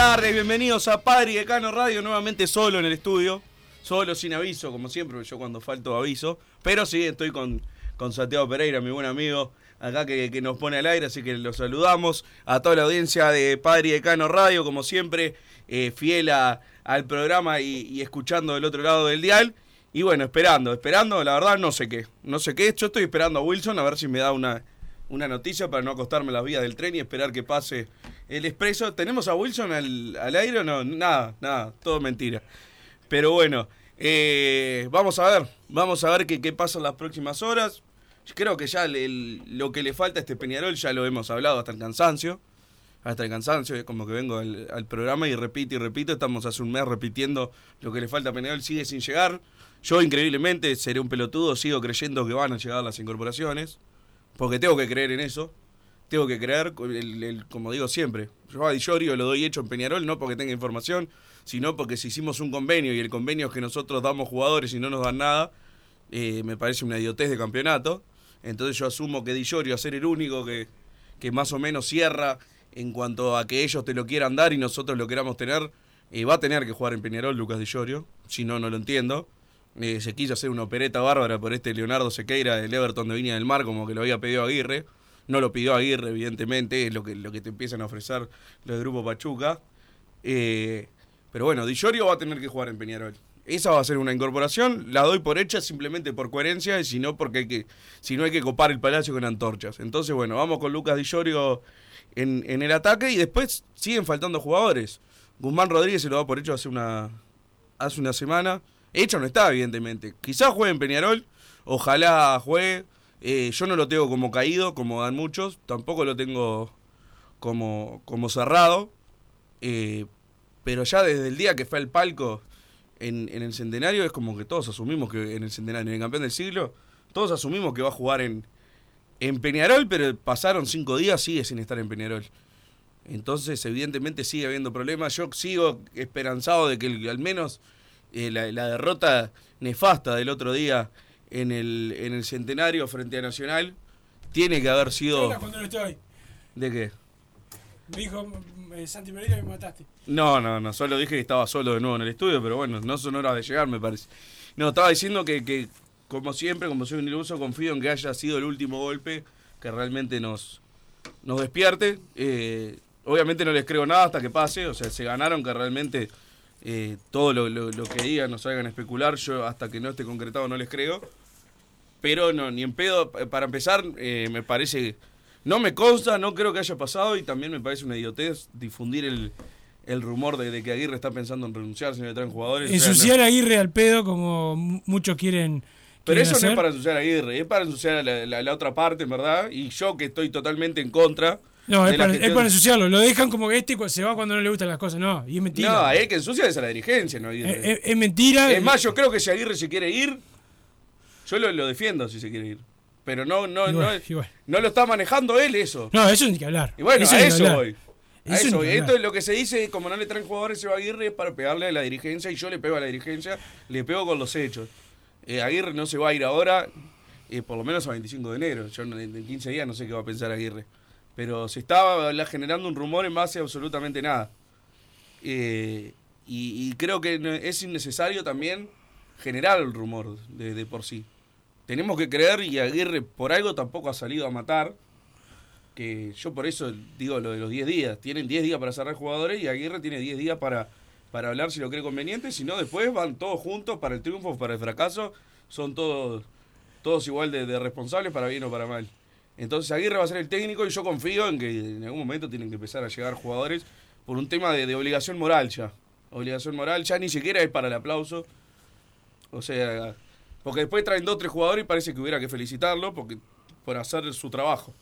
Tardes, bienvenidos a Padre y Decano Radio, nuevamente solo en el estudio, solo sin aviso, como siempre, yo cuando falto aviso, pero sí, estoy con, con Santiago Pereira, mi buen amigo, acá que, que nos pone al aire, así que los saludamos a toda la audiencia de Padre y Decano Radio, como siempre, eh, fiel a- al programa y, y escuchando del otro lado del dial. Y bueno, esperando, esperando, la verdad no sé qué, no sé qué, yo estoy esperando a Wilson a ver si me da una, una noticia para no acostarme las vías del tren y esperar que pase el expreso. ¿Tenemos a Wilson al, al aire o no? Nada, nada, todo mentira. Pero bueno, eh, vamos a ver, vamos a ver qué, qué pasa en las próximas horas. Creo que ya lo que le falta a este Peñarol ya lo hemos hablado hasta el cansancio. Hasta el cansancio, es como que vengo al, al programa y repito y repito, estamos hace un mes repitiendo lo que le falta a Peñarol, sigue sin llegar. Yo increíblemente seré un pelotudo, sigo creyendo que van a llegar las incorporaciones, porque tengo que creer en eso tengo que creer, el- como digo siempre, yo a Di Llorio lo doy hecho en Peñarol, no porque tenga información, sino porque si hicimos un convenio y el convenio es que nosotros damos jugadores y no nos dan nada, eh, me parece una idiotez de campeonato. Entonces yo asumo que Di Llorio, a ser el único que, que más o menos cierra en cuanto a que ellos te lo quieran dar y nosotros lo queramos tener, eh, va a tener que jugar en Peñarol Lucas Di Llorio, si no, no lo entiendo. Eh, se quiso hacer una opereta bárbara por este Leonardo Sequeira del Everton de Viña del Mar, como que lo había pedido Aguirre. No lo pidió Aguirre, evidentemente, es lo que, lo que te empiezan a ofrecer los de Grupo Pachuca. Eh, pero bueno, Di Llorio va a tener que jugar en Peñarol. Esa va a ser una incorporación, la doy por hecha simplemente por coherencia y si no porque hay que, si no hay que copar el palacio con antorchas. Entonces, bueno, vamos con Lucas Di Llorio en, en el ataque y después siguen faltando jugadores. Guzmán Rodríguez se lo da por hecho hace una, hace una semana. Hecho no está, evidentemente. Quizás juegue en Peñarol, ojalá juegue. Eh, yo no lo tengo como caído, como dan muchos. Tampoco lo tengo como, como cerrado. Eh, pero ya desde el día que fue al palco en, en el centenario, es como que todos asumimos que en el centenario, en el campeón del siglo, todos asumimos que va a jugar en, en Peñarol, pero pasaron cinco días, sigue sin estar en Peñarol. Entonces, evidentemente sigue habiendo problemas. Yo sigo esperanzado de que al menos eh, la derrota nefasta del otro día en el, en el centenario frente a Nacional tiene que haber sido... Hola, cuando no estoy. ¿De qué? Me dijo eh, Santi Pereira que me mataste. No, no, no, solo dije que estaba solo de nuevo en el estudio, pero bueno, no son horas de llegar, me parece. No, estaba diciendo que, que como siempre, como soy un iluso, confío en que haya sido el último golpe que realmente nos, nos despierte. Eh, obviamente no les creo nada hasta que pase, o sea, se ganaron que realmente Eh, todo lo, lo- lo que digan, no salgan a especular, yo hasta que no esté concretado no les creo. Pero no, ni en pedo, pa- para empezar, eh, me parece, no me consta, no creo que haya pasado y también me parece una idiotez difundir el, el rumor de, de que Aguirre está pensando en renunciar si no le traen jugadores. O sea, no- Ensuciar a Aguirre al pedo como mu- muchos quieren. Pero eso no es para ensuciar a Aguirre, es para ensuciar a la, la- la otra parte, en verdad. Y yo que estoy totalmente en contra. No, es para, es para ensuciarlo. Lo dejan como que este se va cuando no le gustan las cosas. No, y es mentira. No, el que ensucia es a la dirigencia, no es- es mentira. Es más, yo creo que si Aguirre se quiere ir, yo lo, lo defiendo si se quiere ir. Pero no, no, no, no lo está manejando él eso. No, eso ni que hablar. Y bueno, Eso a eso voy. A Eso eso Esto es lo que se dice, como no le traen jugadores, se va Aguirre es para pegarle a la dirigencia y yo le pego a la dirigencia, le pego con los hechos. Eh, Aguirre no se va a ir ahora, eh, por lo menos a 25 de enero. Yo en, en 15 días no sé qué va a pensar Aguirre. Pero se estaba generando un rumor en base a absolutamente nada. Eh, y, y creo que es innecesario también generar el rumor de, de por sí. Tenemos que creer y Aguirre por algo tampoco ha salido a matar. Que yo por eso digo lo de los 10 días. Tienen 10 días para cerrar jugadores y Aguirre tiene 10 días para, para hablar si lo cree conveniente. Si no, después van todos juntos para el triunfo para el fracaso. Son todos, todos igual de, responsables para bien o para mal. Entonces Aguirre va a ser el técnico y yo confío en que en algún momento tienen que empezar a llegar jugadores por un tema de obligación moral ya. Obligación moral ya ni siquiera es para el aplauso. O sea, porque después traen dos o tres jugadores y parece que hubiera que felicitarlo porque, por hacer su trabajo.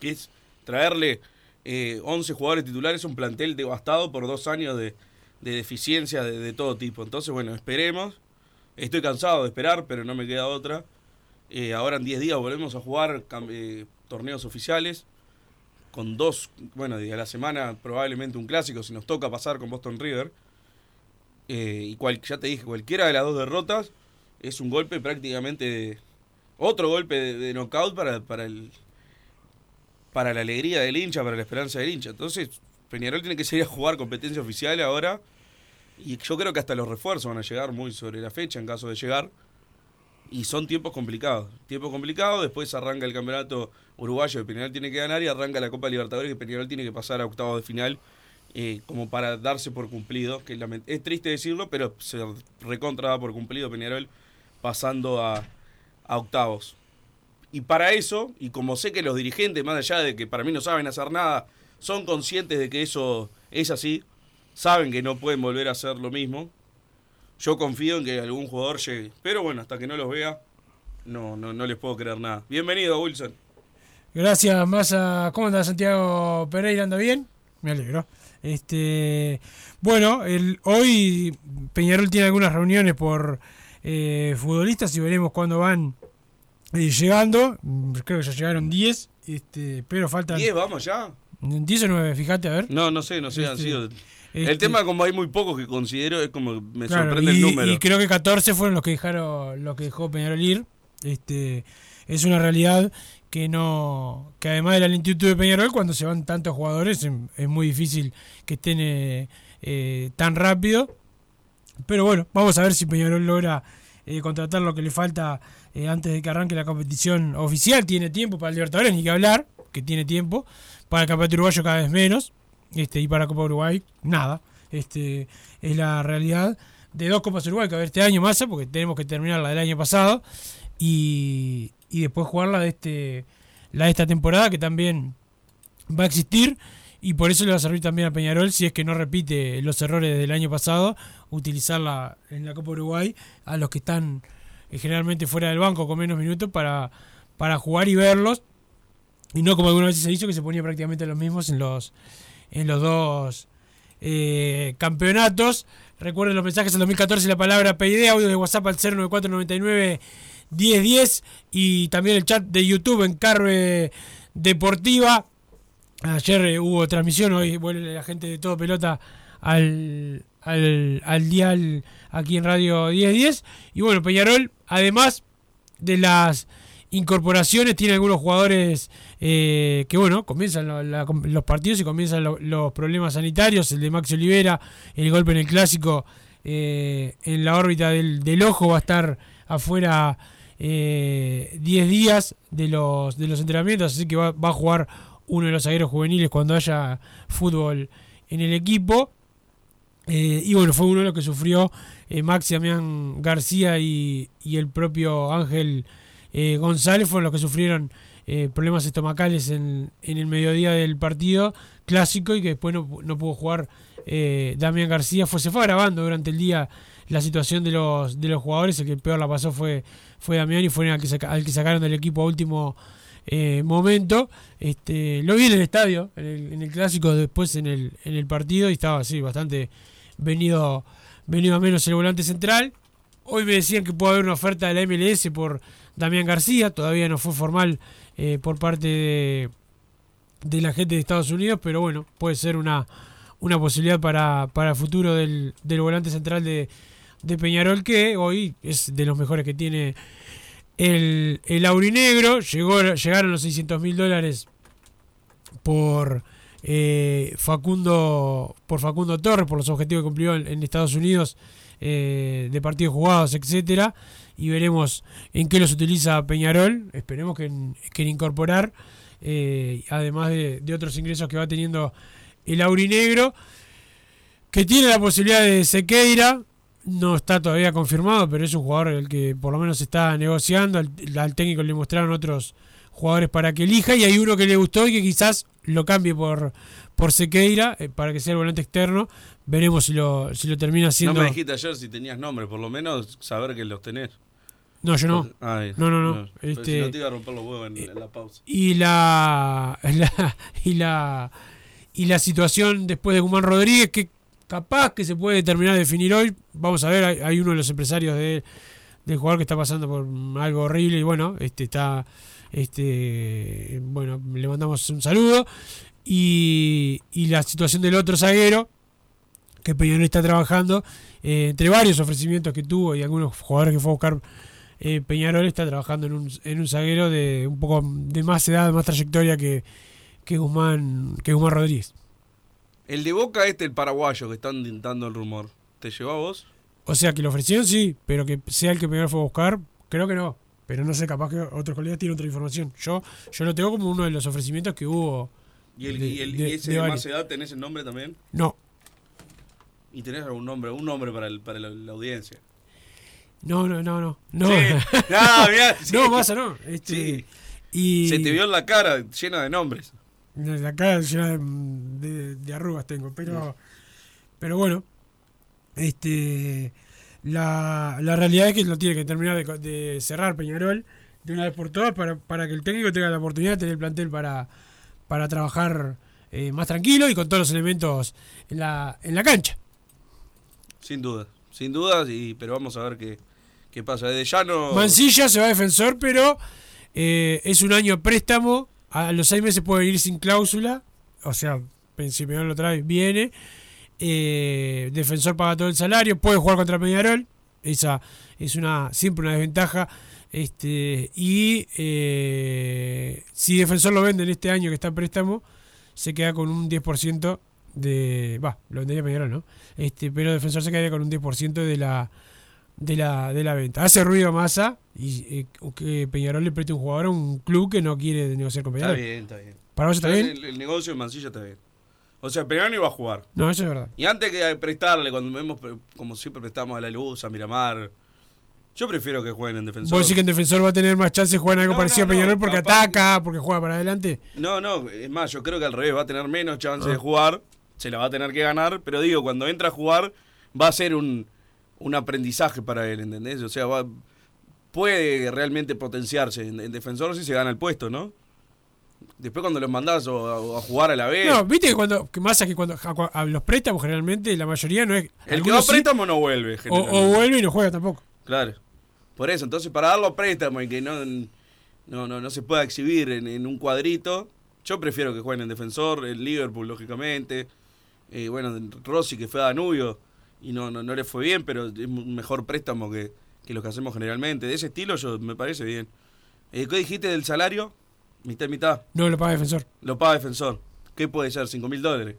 Que es traerle eh, 11 jugadores titulares a un plantel devastado por dos años de, de deficiencia de, de todo tipo. Entonces, bueno, esperemos. Estoy cansado de esperar, pero no me queda otra. Eh, ahora en 10 días volvemos a jugar eh, torneos oficiales. Con dos, bueno, a la semana probablemente un clásico si nos toca pasar con Boston River. Eh, y cual, ya te dije, cualquiera de las dos derrotas es un golpe prácticamente. otro golpe de, de knockout para, para, el, para la alegría del hincha, para la esperanza del hincha. Entonces, Peñarol tiene que salir a jugar competencia oficial ahora. Y yo creo que hasta los refuerzos van a llegar muy sobre la fecha en caso de llegar. Y son tiempos complicados. Tiempos complicados, después arranca el campeonato uruguayo que Peñarol tiene que ganar y arranca la Copa Libertadores que Peñarol tiene que pasar a octavos de final eh, como para darse por cumplido. Que es triste decirlo, pero se recontra da por cumplido Peñarol pasando a, octavos. Y para eso, y como sé que los dirigentes, más allá de que para mí no saben hacer nada, son conscientes de que eso es así, saben que no pueden volver a hacer lo mismo. Yo confío en que algún jugador llegue. Pero bueno, hasta que no los vea, no, no, no les puedo creer nada. Bienvenido, Wilson. Gracias, Massa. ¿Cómo anda Santiago Pereira? ¿Anda bien? Me alegro. Este, bueno, el, hoy Peñarol tiene algunas reuniones por eh, futbolistas y veremos cuándo van eh, llegando. Mm, Creo que ya llegaron 10, este, pero faltan 10, vamos ya. 10 o 9, fíjate, a ver. No, no sé, no sé, han Este, sido. este- el tema, como hay muy pocos que considero, es como me Claro, sorprende y, el número. y creo que 14 fueron los que dejaron los que dejó Peñarol ir. Este, es una realidad que no que además de la lentitud de Peñarol cuando se van tantos jugadores es, es muy difícil que estén eh, eh, tan rápido. Pero bueno, vamos a ver si Peñarol logra eh, contratar lo que le falta eh, antes de que arranque la competición oficial. Tiene tiempo para el Libertadores, ni que hablar, que tiene tiempo. Para el Campeonato Uruguayo cada vez menos. Este, y para la Copa Uruguay, nada. Este, es la realidad de dos Copas Uruguay que va a haber este año más, porque tenemos que terminar la del año pasado y, y después jugar la de, este, la de esta temporada que también va a existir y por eso le va a servir también a Peñarol, si es que no repite los errores del año pasado, utilizarla en la Copa Uruguay a los que están eh, generalmente fuera del banco con menos minutos para, para jugar y verlos y no como alguna vez se hizo que se ponía prácticamente los mismos en los en los dos eh, campeonatos. Recuerden los mensajes en 2014 la palabra PID, audio de WhatsApp al 09499 1010 y también el chat de YouTube en Carve Deportiva. Ayer eh, hubo transmisión, hoy vuelve la gente de todo pelota al, al, al dial aquí en Radio 1010. Y bueno, Peñarol, además de las incorporaciones, tiene algunos jugadores eh, que, bueno, comienzan los partidos y comienzan lo- los problemas sanitarios. El de Max Olivera, el golpe en el clásico eh, en la órbita del, del ojo va a estar afuera eh, 10 días de los, de los entrenamientos, así que va, va a jugar uno de los zagueros juveniles cuando haya fútbol en el equipo. Eh, y bueno, fue uno de los que sufrió eh, Maxi Damián García y, y el propio Ángel eh, González, fueron los que sufrieron problemas estomacales en, en el mediodía del partido clásico y que después no, no pudo jugar Damián García. Se fue grabando durante el día la situación de los, de los jugadores, el que peor la pasó fue, fue Damián y fue al que, sacaron del equipo a último momento. Este, lo vi en el estadio, en el, en el clásico, después en el, en el partido, y estaba así, bastante venido, venido a menos el volante central. Hoy me decían que puede haber una oferta de la MLS por Damián García, todavía no fue formal eh, por parte de, la gente de Estados Unidos, pero bueno, puede ser una, una posibilidad para, para el futuro del, del volante central de, de Peñarol, que hoy es de los mejores que tiene el, el aurinegro. Llegó, llegaron los 600 mil dólares por eh, Facundo por Facundo Torres, por los objetivos que cumplió en, Estados Unidos eh, de partidos jugados, etcétera y veremos en qué los utiliza Peñarol. Esperemos que en, que incorporar, eh, además de, otros ingresos que va teniendo el aurinegro, que tiene la posibilidad de Sequeira. No está todavía confirmado, pero es un jugador el que por lo menos está negociando. Al técnico le mostraron otros jugadores para que elija y hay uno que le gustó y que quizás lo cambie por, por Sequeira eh, para que sea el volante externo. Veremos si lo, si lo termina haciendo. No me dijiste ayer si tenías nombre, por lo menos saber que los tenés. No, yo no. Ay, No, no, no. Pero Este- si no te iba a romper los huevos en, en la pausa. y la, la- y la y la situación después de Guzmán Rodríguez que capaz que se puede terminar de definir hoy vamos a ver hay, hay uno de los empresarios de, del jugador que está pasando por algo horrible y bueno este está este bueno le mandamos un saludo y, y la situación del otro zaguero que Peñarol está trabajando eh, entre varios ofrecimientos que tuvo y algunos jugadores que fue a buscar eh, Peñarol está trabajando en un, en un zaguero de un poco de más edad, más trayectoria que, que Guzmán que Guzmán Rodríguez. El de Boca este, el paraguayo que están dando el rumor. ¿Te llevó a vos? O sea que lo ofrecieron sí, pero que sea el que Peñarol fue a buscar, creo que no. Pero no sé, capaz que otros colegas tienen otra información. Yo yo lo tengo como uno de los ofrecimientos que hubo. ¿Y, el, de- y, el- de- y ese de más edad tenés el nombre también? No, ¿Y tenés algún nombre? Un nombre para, el, para la, la audiencia. no, no, no, no. No, Sí. Ah, mirá, sí. no no. Este, Sí. y Se te vio en la cara llena de nombres. La cara llena de, de- de arrugas tengo, pero pero bueno, este la, la realidad es que lo tiene que terminar de, de cerrar Peñarol de una vez por todas para, para que el técnico tenga la oportunidad de tener el plantel para, para trabajar eh, más tranquilo y con todos los elementos en la, en la cancha. Sin duda. Sin dudas, y, pero vamos a ver qué, qué pasa. Desde ya no. Mancilla se va a defensor, pero eh, es un año préstamo. A los seis meses puede venir sin cláusula. O sea, si lo trae, viene. Eh, defensor paga todo el salario. Puede jugar contra Peñarol. Esa es una siempre una desventaja. Este Y eh, si Defensor lo vende en este año que está en préstamo, se queda con un 10% de. Va, lo vendería Peñarol, ¿no? Este, pero Defensor se quedaría con un 10% de la de la, de la venta. Hace ruido masa y eh, que Peñarol le preste un jugador a un club que no quiere negociar con Está Peñarol. bien, está bien. ¿Para vos está bien? El, el negocio de Mancilla está bien. O sea, Peñarol no iba a jugar. No, eso es verdad. Y antes que prestarle, cuando vemos, como siempre prestamos a la luz, a Miramar, yo prefiero que jueguen en defensor. ¿Vos decís que en defensor va a tener más chance de jugar en algo No, parecido no, a Peñarol porque capaz- ataca, porque juega para adelante? No, no, es más, yo creo que al revés, va a tener menos chance Ah. de jugar, se la va a tener que ganar, pero digo, cuando entra a jugar, va a ser un, un aprendizaje para él, ¿entendés? O sea, va, puede realmente potenciarse en, en defensor si se gana el puesto, ¿no? Después cuando los mandás o a, a jugar a la vez, No, viste que cuando, que más que cuando a, a los préstamos generalmente la mayoría no es... el que va a algunos sí, préstamo no vuelve. o, o vuelve y no juega tampoco. Claro. Por eso, entonces para darlo a préstamo y que no, no, no, no se pueda exhibir en, en un cuadrito, yo prefiero que jueguen en defensor, el Liverpool, lógicamente. Eh, bueno, Rossi que fue a Danubio y no, no, no le fue bien, pero es un mejor préstamo que, que los que hacemos generalmente. De ese estilo yo me parece bien. Eh, ¿Qué dijiste del salario? Mitad y mitad. No lo paga defensor. Lo paga defensor. ¿Qué puede ser? ¿5 mil dólares?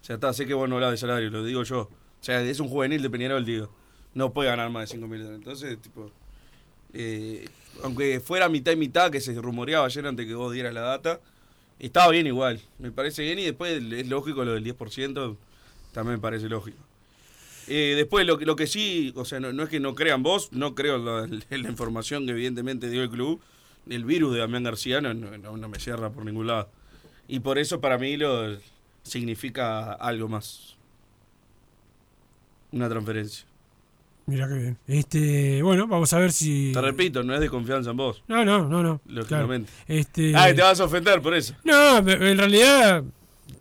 O sea, está, sé que vos no hablás de salario, lo digo yo. O sea, es un juvenil de Peñarol, digo. No puede ganar más de 5 mil dólares. Entonces, tipo. eh, aunque fuera mitad y mitad, que se rumoreaba ayer antes que vos dieras la data, estaba bien igual. Me parece bien y después es lógico lo del 10%, también me parece lógico. Eh, después, lo, que- lo que sí, o sea, no, no es que no crean vos, no creo en la, en la información que evidentemente dio el club. El virus de Damián García no, no- no- me cierra por ningún lado. Y por eso para mí lo significa algo más. Una transferencia. Mira qué bien. Este, bueno, vamos a ver si. Te repito, no es de confianza en vos. No, no, no, no. Lógicamente. Claro. Este, Ah, te vas a ofender por eso. No, en realidad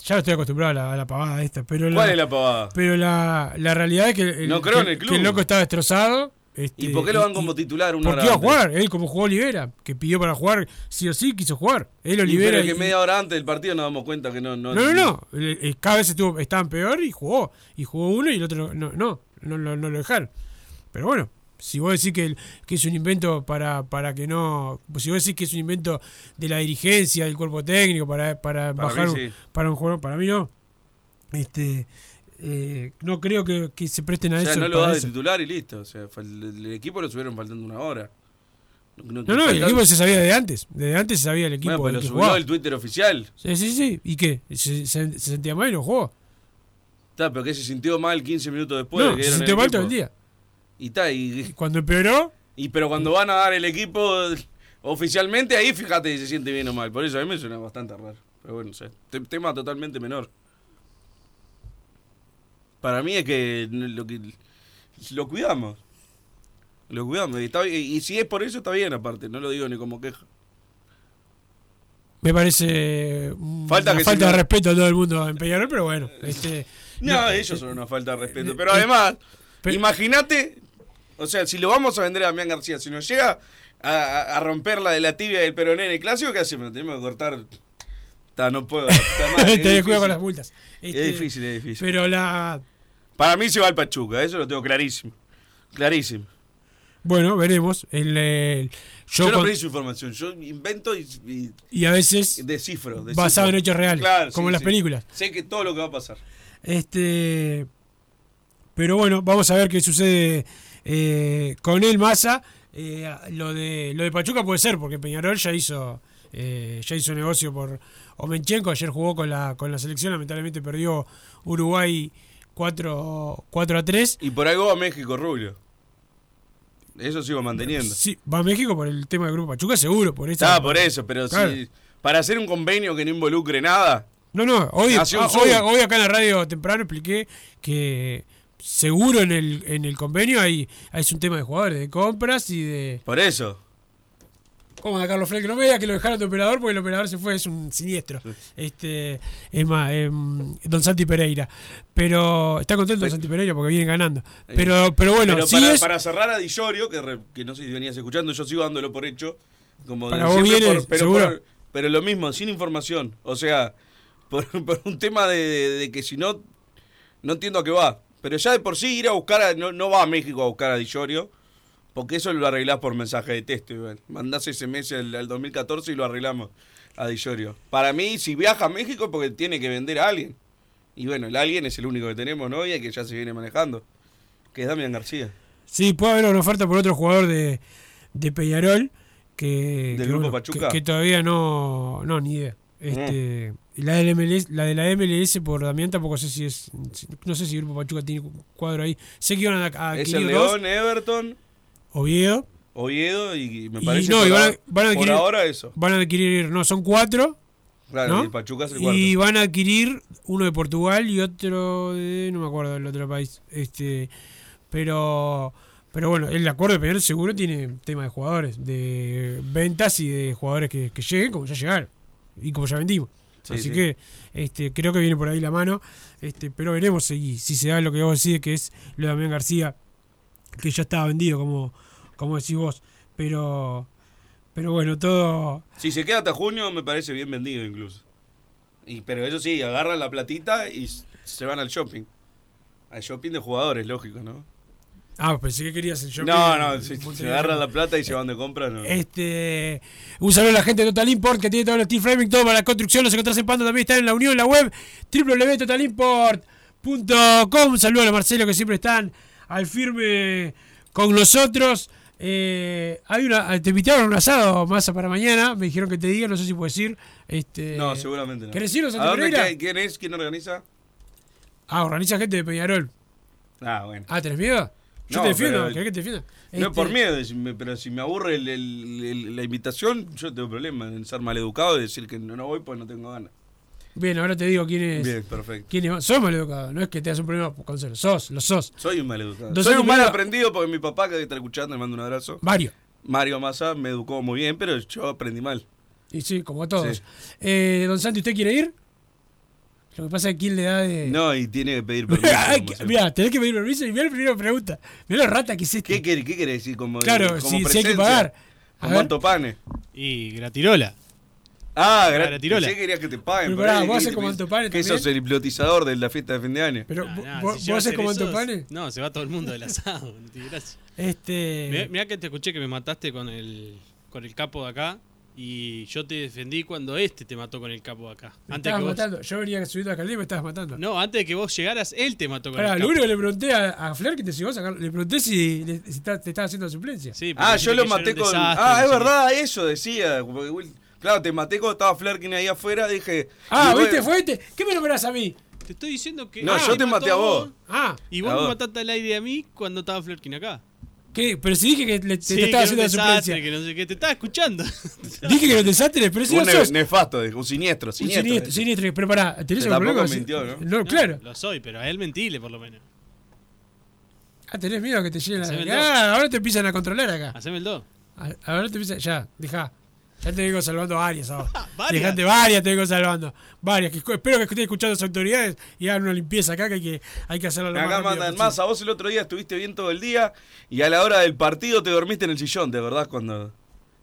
ya estoy acostumbrado a la, a la pavada esta, pero ¿Cuál es la pavada? Pero la, la realidad es que el, No creo que- en el club. que el loco estaba destrozado. Este, ¿Y por qué lo van como titular una Porque iba a jugar, él como jugó Olivera, que pidió para jugar, sí o sí quiso jugar. Él Y Olivera. pero que y- media hora antes del partido nos damos cuenta que no. No, no, no, no. eh, eh, Cada vez estuvo, estaban peor y jugó. Y jugó uno y el otro no, no, no, no, no lo dejaron. Pero bueno, si vos decís que, el- que es un invento para, para que no. Si vos decís que es un invento de la dirigencia, del cuerpo técnico, para, para, Para bajar mí un- sí. para un jugador, para mí no. Este. Eh, no creo que, que se presten a O sea, eso. no lo das de eso. titular y listo. O sea, el, el equipo lo subieron faltando una hora. No, no, el equipo se sabía de antes. Desde antes se sabía el equipo. Bueno, pero el lo subió el Twitter oficial. Sí, sí, sí. ¿Y qué? ¿Se, se- se sentía mal y no jugó? Está, pero que se sintió mal 15 minutos después. no, de que se sintió el mal equipo. todo el día. Y está, y, Cuando empeoró, y pero cuando van a dar el equipo oficialmente, ahí fíjate si se siente bien o mal. Por eso a mí me suena bastante raro. Pero bueno, o sea, te- tema totalmente menor. Para mí es que lo, que lo cuidamos. Lo cuidamos. Y, está y si es por eso, está bien aparte. No lo digo ni como queja. me parece Falta falta, que de respeto a todo el mundo en Peñarol, pero bueno. Este, No, eh, ellos son una falta de respeto. eh, Pero eh, además, pero- imagínate, o sea, si lo vamos a vender a Damián García, si nos llega a, romper la de la tibia del peroné en el clásico, ¿qué hacemos? Tenemos que cortar. Ta, no puedo. cuidado difícil. con las multas. Es Este, difícil, es difícil. Pero la. Para mí se va al Pachuca, eso lo tengo clarísimo. Clarísimo. Bueno, veremos. El, el- yo Yo, no su información, yo invento y, y y a veces descifro, descifro. basado en hechos reales, Claro, como sí, en las sí. películas. Sé que todo lo que va a pasar. Este, pero bueno, vamos a ver qué sucede eh, con el Massa. Eh, lo de lo de Pachuca puede ser porque Peñarol ya hizo eh, ya hizo negocio por Omenchenko. Ayer jugó con la con la selección, lamentablemente perdió Uruguay 4, 4 a 3. Y por algo va México, Rubio. Eso sigo manteniendo. Sí, va a México por el tema del grupo Pachuca, seguro, por eso. Ah, por eso, pero Claro. si para hacer un convenio que no involucre nada, No, no, hoy, ah, hoy, hoy acá en la radio temprano expliqué que seguro en el, en el convenio hay, hay un tema de jugadores, de compras y de... por eso. ¿Cómo de Carlos? Que no me diga que lo dejaron de operador porque el operador se fue, es un siniestro. Este, es más, em, Don Santi Pereira. Pero está contento Don Santi Pereira porque viene ganando. Pero, pero bueno, Pero para, es- para cerrar a Di Llorio, que, re- que no sé si venías escuchando, yo sigo dándolo por hecho. Como Para vos siempre, viene, por- pero, por- pero lo mismo, sin información. O sea, por, por un tema de, de- de que si no, no entiendo a qué va. Pero ya de por sí ir a buscar, a- no, no va a México a buscar a Di Llorio, porque eso lo arreglás por mensaje de texto. Igual. Mandás ese mes al, al 2014 y lo arreglamos a Di Llorio. Para mí, si viaja a México, es porque tiene que vender a alguien. Y bueno, el alguien es el único que tenemos, ¿no? Y el que ya se viene manejando, que es Damián García. Sí, puede haber una oferta por otro jugador de, de Peñarol que, ¿Del que, grupo Pachuca? que, que todavía no, no, ni idea. Este, y la, del MLS, la de la MLS por Damián tampoco sé si es, no sé si el grupo Pachuca tiene cuadro ahí. Sé que iban a, a Es el dos, León, Everton, Oviedo, Oviedo y me Y parece no, por, y van a- ahora- van a por adquirir- ahora eso. van a adquirir, no, son cuatro, Claro, ¿no? y el Pachuca es el cuarto. y van a adquirir uno de Portugal y otro de, no me acuerdo del otro país. Este, pero pero bueno, el acuerdo de Peñarol seguro tiene tema de jugadores, de ventas y de jugadores que, que lleguen como ya llegaron y como ya vendimos. Sí, Así sí. que este, creo que viene por ahí la mano, este, pero veremos si, si se da lo que vos decís, que es lo de Damián García, que ya estaba vendido, como, como decís vos. Pero, pero bueno, todo, Si se queda hasta junio, me parece bien vendido incluso. Y, pero eso sí, agarran la platita y se van al shopping. Al shopping de jugadores, lógico, ¿no? Ah, pensé que querías el shopping. no, no, si se agarran la plata y se van de compra, no. Este, un saludo a la gente de Total Import que tiene todos los steel framing, todo para la construcción. Los encontrás en Pando, también están en la unión, en la web www.totalimport.com. Un saludo a los Marcelo que siempre están al firme con nosotros. Eh, hay una, te invitaron a un asado masa para mañana. Me dijeron que te diga, no sé si puedes ir. Este, no, seguramente no. ¿Querés ir, ¿A dónde Pereira? cae? ¿Quién es? ¿Quién organiza? Ah, organiza gente de Peñarol. Ah, bueno. Ah, ¿tenés miedo? Yo No, te defiendo, ¿querés que te defienda? No Este, es por miedo, pero si me aburre el- el- el- la invitación, yo tengo problema en ser maleducado y decir que no, no voy porque no tengo ganas. Bien, ahora te digo quién es. Bien, perfecto. quién es- sos maleducado, no es que te das un problema con celo, sos, lo sos. Soy un maleducado. Soy un mal aprendido porque mi papá, que está escuchando, le mando un abrazo. Mario. Mario Massa me educó muy bien, pero yo aprendí mal. Y sí, como todos. Sí. Eh, don Santi, ¿usted quiere ir? Lo que pasa es que quién le da de. No, y tiene que pedir permiso. Mirá, tenés que pedir permiso y mirá la primera pregunta. Mirá lo rata que es este. ¿Qué quiere, qué quiere decir? Como, Claro, como si- si hay que pagar. A Con cuánto pane. Y gratirola. Ah, Ah, gra- gratirola. pensé que querías que te paguen. Pero pará, ¿vos ¿qué haces como? Antopane ¿Qué también? sos el hipnotizador de la fiesta de fin de año? Pero Nah, vos, si haces como Antopane. No, se va todo el mundo del asado. no. Este. Mirá, mirá que te escuché que me mataste con el, con el capo de acá. Y yo te defendí cuando este te mató con el capo de acá. Me Antes estabas que vos, matando. Yo venía subiendo a Caldera y me estabas matando. no, antes de que vos llegaras, él te mató con Pará, el lo capo. único que le pregunté a, a Flair que te siguió a sacar, le pregunté si, le- si está- te estaba haciendo suplencia. Sí, Ah, yo lo que maté con. desastre, Ah, no es verdad, eso decía. porque, Will- Claro, te maté cuando estaba Flerkin ahí afuera. Dije. Ah, ¿viste? Fue este. ¿Qué me nombrás a mí? Te estoy diciendo que. No, Ah, yo te maté a vos. Ah, Y vos me mataste al aire a mí cuando estaba Flerkin acá. ¿qué? Pero si dije que le, te, Sí, te que estaba haciendo la suplencia. que no sé qué. Te estaba escuchando. Dije que te desastres, pero si Un no ne- sos. nefasto, un siniestro. Un Siniestro, siniestro, siniestro. Pero pará, ¿tenés algún problema? mintió, ¿no? No, claro. Lo soy, pero a él mentile por lo menos. Ah, tenés miedo que te lleguen la. Ah, ahora te empiezan a controlar acá. Haceme el 2. A- Ahora te empiezan. Ya, deja. Ya te vengo salvando varias ahora. ¿Varias? Dejate varias, te vengo salvando. Varias. Que, espero que estén escuchando las autoridades y hagan una limpieza acá que hay que, hay que hacerla lo más Acá rápido mandan más. A vos el otro día estuviste bien todo el día y a la hora del partido te dormiste en el sillón, ¿de verdad? Cuando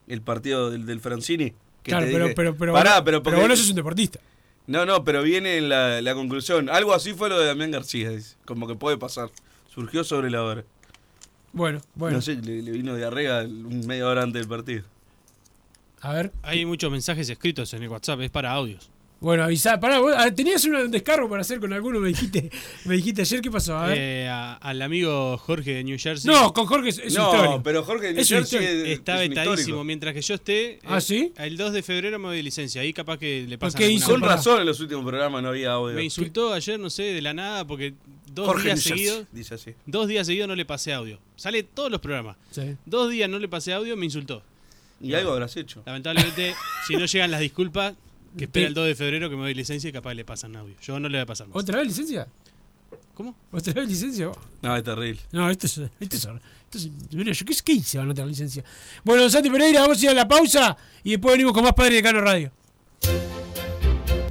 el partido del, del Francini. que Claro, te pero, dije- pero, pero, Pará, vos, pero, pero porque- vos no sos un deportista. No, no, pero viene en la, la conclusión. Algo así fue lo de Damián García. dice. Como que puede pasar. Surgió sobre la hora. Bueno, bueno. No sé, le, le vino diarrea media hora antes del partido. A ver. Hay muchos mensajes escritos en el WhatsApp, es para audios. Bueno, avisá. Pará, vos, ah, tenías un descargo para hacer con alguno, me dijiste, me dijiste ayer. ¿Qué pasó? A ver. Eh, a- al amigo Jorge de New Jersey. no, con Jorge es, es no, historia. pero Jorge de New Es Jersey es- Está vetadísimo. Mientras que yo esté. ¿Ah, eh, sí? El 2 de febrero me voy de licencia. Ahí capaz que le pasa hizo? Con razón en los últimos programas no había audio. Me insultó ayer, no sé, de la nada, porque dos Jorge días seguidos. dice así. Dos días seguidos no le pasé audio. Sale todos los programas. Sí. Dos días no le pasé audio, me insultó. Y algo habrás hecho. Lamentablemente, si no llegan las disculpas, que espera el 2 de febrero que me doy licencia y capaz le pasan audio. Yo no le voy a pasar más. ¿Otra vez licencia? ¿Cómo? ¿Otra vez licencia? vos? No, es terrible. No, esto es. Esto es, esto es- mira, yo, ¿qué, ¿Qué hice para no tener licencia? Bueno, don Santi Pereira, vamos a ir a la pausa y después venimos con más Padre de Cano Radio.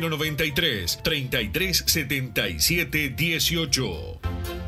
093 3377 18.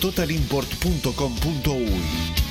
www.totalimport.com.uy.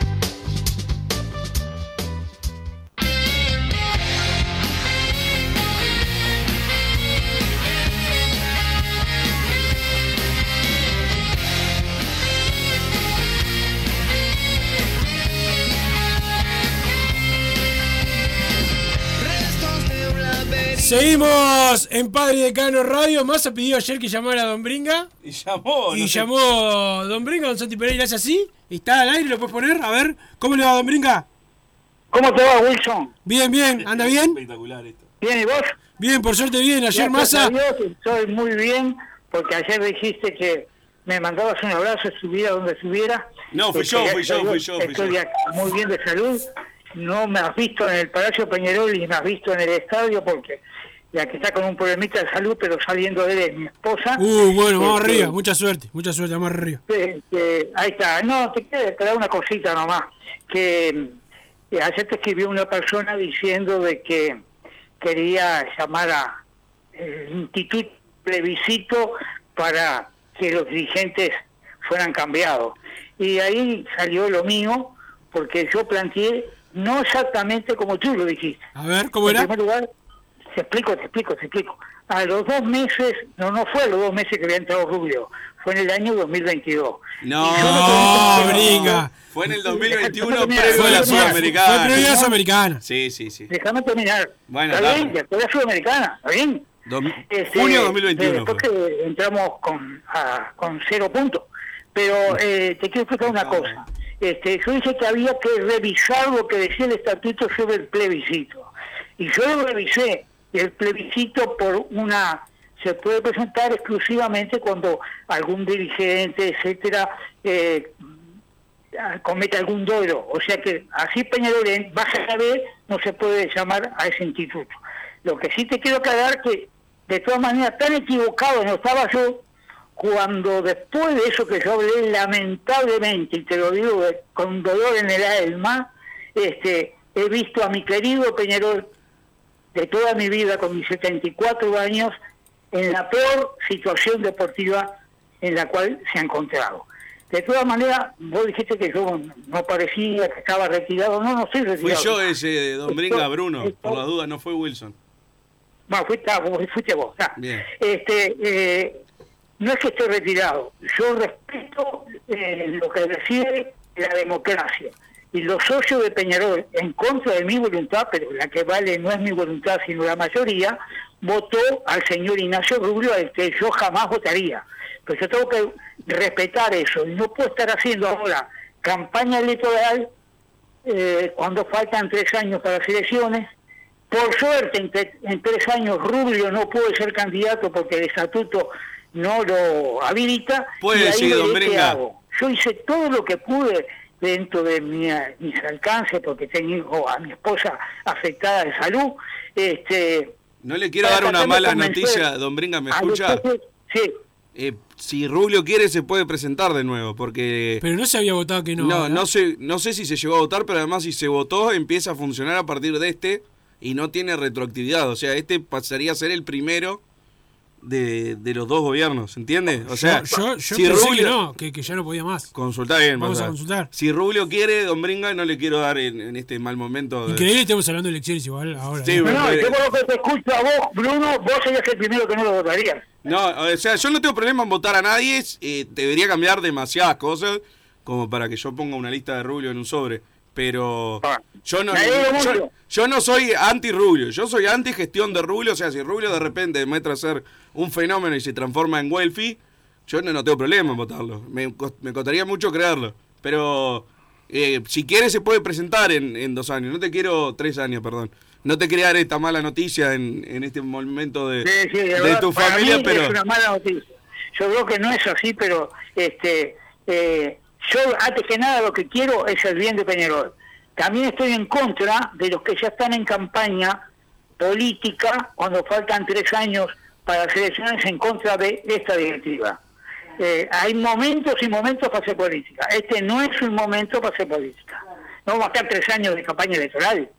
Seguimos en Padre Decano Radio. Massa pidió ayer que llamara a Don Bringa. Y llamó. Y no sé- llamó Don Bringa, Don Santi Pereira. ¿Es así? ¿Está al aire? ¿Lo puedes poner? A ver, ¿cómo le va, Don Bringa? ¿Cómo te va, Wilson? Bien, bien. ¿Anda bien? Espectacular esto. ¿Bien y vos? Bien, por suerte bien. Ayer Massa. estoy muy bien, porque ayer dijiste que me mandabas un abrazo, estuviera donde estuviera. No, fui Este, yo, fui gracias a yo, fui yo, fui Estoy yo. acá muy bien de salud. No me has visto en el Palacio Peñarol y me has visto en el estadio porque la que está con un problemita de salud, pero saliendo de él es mi esposa. Uh, bueno, vamos Este, arriba. Mucha suerte, mucha suerte. Vamos arriba. este, ahí está. No, te quiero aclarar una cosita nomás. Que eh, ayer te escribió una persona diciendo de que quería llamar a el instituto plebiscito para que los dirigentes fueran cambiados. Y ahí salió lo mío, porque yo planteé no exactamente como tú lo dijiste. A ver, ¿cómo En era? primer lugar, te explico, te explico, te explico. A los dos meses, no, no fue a los dos meses que había entrado Rubio, fue en el año 2022. No, No, Bringa. Fue en el 2021 Déjame previo a la. Sudamericana. Fue previa a la Sudamericana. Sí, sí, sí. Déjame terminar. Bueno, ¿Está bien? Después de la Sudamericana, ¿está bien? Dos- Este, junio 2021. Después fue. que entramos con, a- con cero puntos. Pero eh, te quiero explicar una cosa. Este, yo dije que había que revisar lo que decía el estatuto sobre el plebiscito. Y yo lo revisé. El plebiscito por una se puede presentar exclusivamente cuando algún dirigente, etcétera, eh, comete algún dolo. O sea que así Peñarol en baja la B no se puede llamar a ese instituto. Lo que sí te quiero aclarar que de todas maneras tan equivocado no estaba yo cuando después de eso que yo hablé lamentablemente, y te lo digo con dolor en el alma, este, he visto a mi querido Peñarol de toda mi vida con mis 74 años en la peor situación deportiva en la cual se ha encontrado. De todas maneras, vos dijiste que yo no parecía que estaba retirado. No, no estoy Fui retirado. yo ese, Don Esto- Bringa Bruno, esto- por las dudas, no fue Wilson. Bueno, fuiste, ah, vos- fuiste vos. está. Bien. Este, eh, no es que esté retirado. Yo respeto eh, lo que decide la democracia. Y los socios de Peñarol, en contra de mi voluntad, pero la que vale no es mi voluntad, sino la mayoría, votó al señor Ignacio Rubio, al que yo jamás votaría. Pero yo tengo que respetar eso. Y no puedo estar haciendo ahora campaña electoral eh, cuando faltan tres años para las elecciones. Por suerte, en, en tres años Rubio no puede ser candidato porque el estatuto no lo habilita. Puede, sí, don. Yo hice todo lo que pude dentro de mi- mis alcances porque tengo a mi esposa afectada de salud. Este, No le quiero dar una mala noticia, Don Bringa, ¿me escucha? Sí, Eh, si Rubio quiere, se puede presentar de nuevo, porque... Pero no se había votado que no. No, ¿verdad? no sé, no sé si se llegó a votar, pero además si se votó empieza a funcionar a partir de este y no tiene retroactividad. O sea, este pasaría a ser el primero de, de los dos gobiernos, ¿entiende? O sea, yo, yo, yo si pensé Rubio... que no, que, que ya no podía más. Consultá bien, Vamos a consultar. Si Rubio quiere, Don Bringa, no le quiero dar en, en este mal momento. de- Increíble, estamos hablando de elecciones igual ahora. Sí, ¿no? me- no, me- yo por lo que te escucho a vos, Bruno, vos serías el primero que no lo votarías. No, o sea, yo no tengo problema en votar a nadie. eh, debería cambiar demasiadas cosas como para que yo ponga una lista de Rubio en un sobre. Pero yo no, yo, no soy anti-Rubio. Yo soy anti-gestión de Rubio. O sea, si Rubio de repente demuestra ser un fenómeno y se transforma en Welfi, yo no, no tengo problema en votarlo. Me, me costaría mucho creerlo. Pero eh, si quiere se puede presentar en, en dos años. No te quiero, tres años, perdón. No te dar esta mala noticia en, en este momento de, Sí, sí, de de verdad, tu familia, mí pero... es una mala noticia. Yo creo que no es así, pero este eh, yo antes que nada lo que quiero es el bien de Peñarol. También estoy en contra de los que ya están en campaña política cuando faltan tres años para las elecciones en contra de esta directiva. eh, hay momentos y momentos para hacer política. Este no es un momento para hacer política. No vamos a estar tres años de campaña electoral.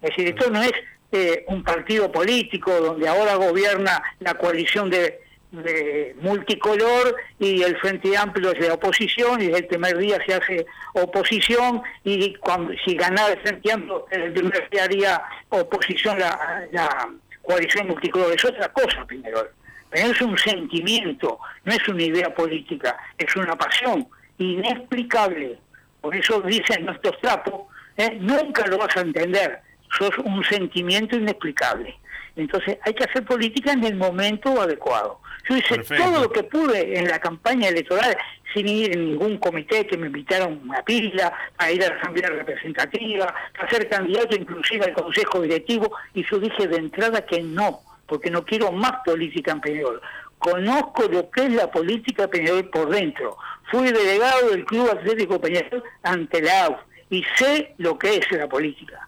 Es decir, esto no es eh, un partido político donde ahora gobierna la coalición de, de multicolor y el Frente Amplio es de oposición y desde el primer día se hace oposición y cuando si ganara el Frente Amplio el primer día haría oposición la, la coalición multicolor. Es otra cosa, Peñarol. Pero es un sentimiento, no es una idea política, es una pasión inexplicable. Por eso dicen nuestros trapos, ¿eh? nunca lo vas a entender, sos un sentimiento inexplicable. Entonces hay que hacer política en el momento adecuado. Yo hice Perfecto. todo lo que pude en la campaña electoral sin ir en ningún comité que me invitaron una pila, a ir a la asamblea representativa, a ser candidato inclusive al consejo directivo, y yo dije de entrada que no, porque no quiero más política en Peñarol. Conozco lo que es la política Peñarol por dentro. Fui delegado del Club Atlético Peñarol ante la AUF y sé lo que es la política.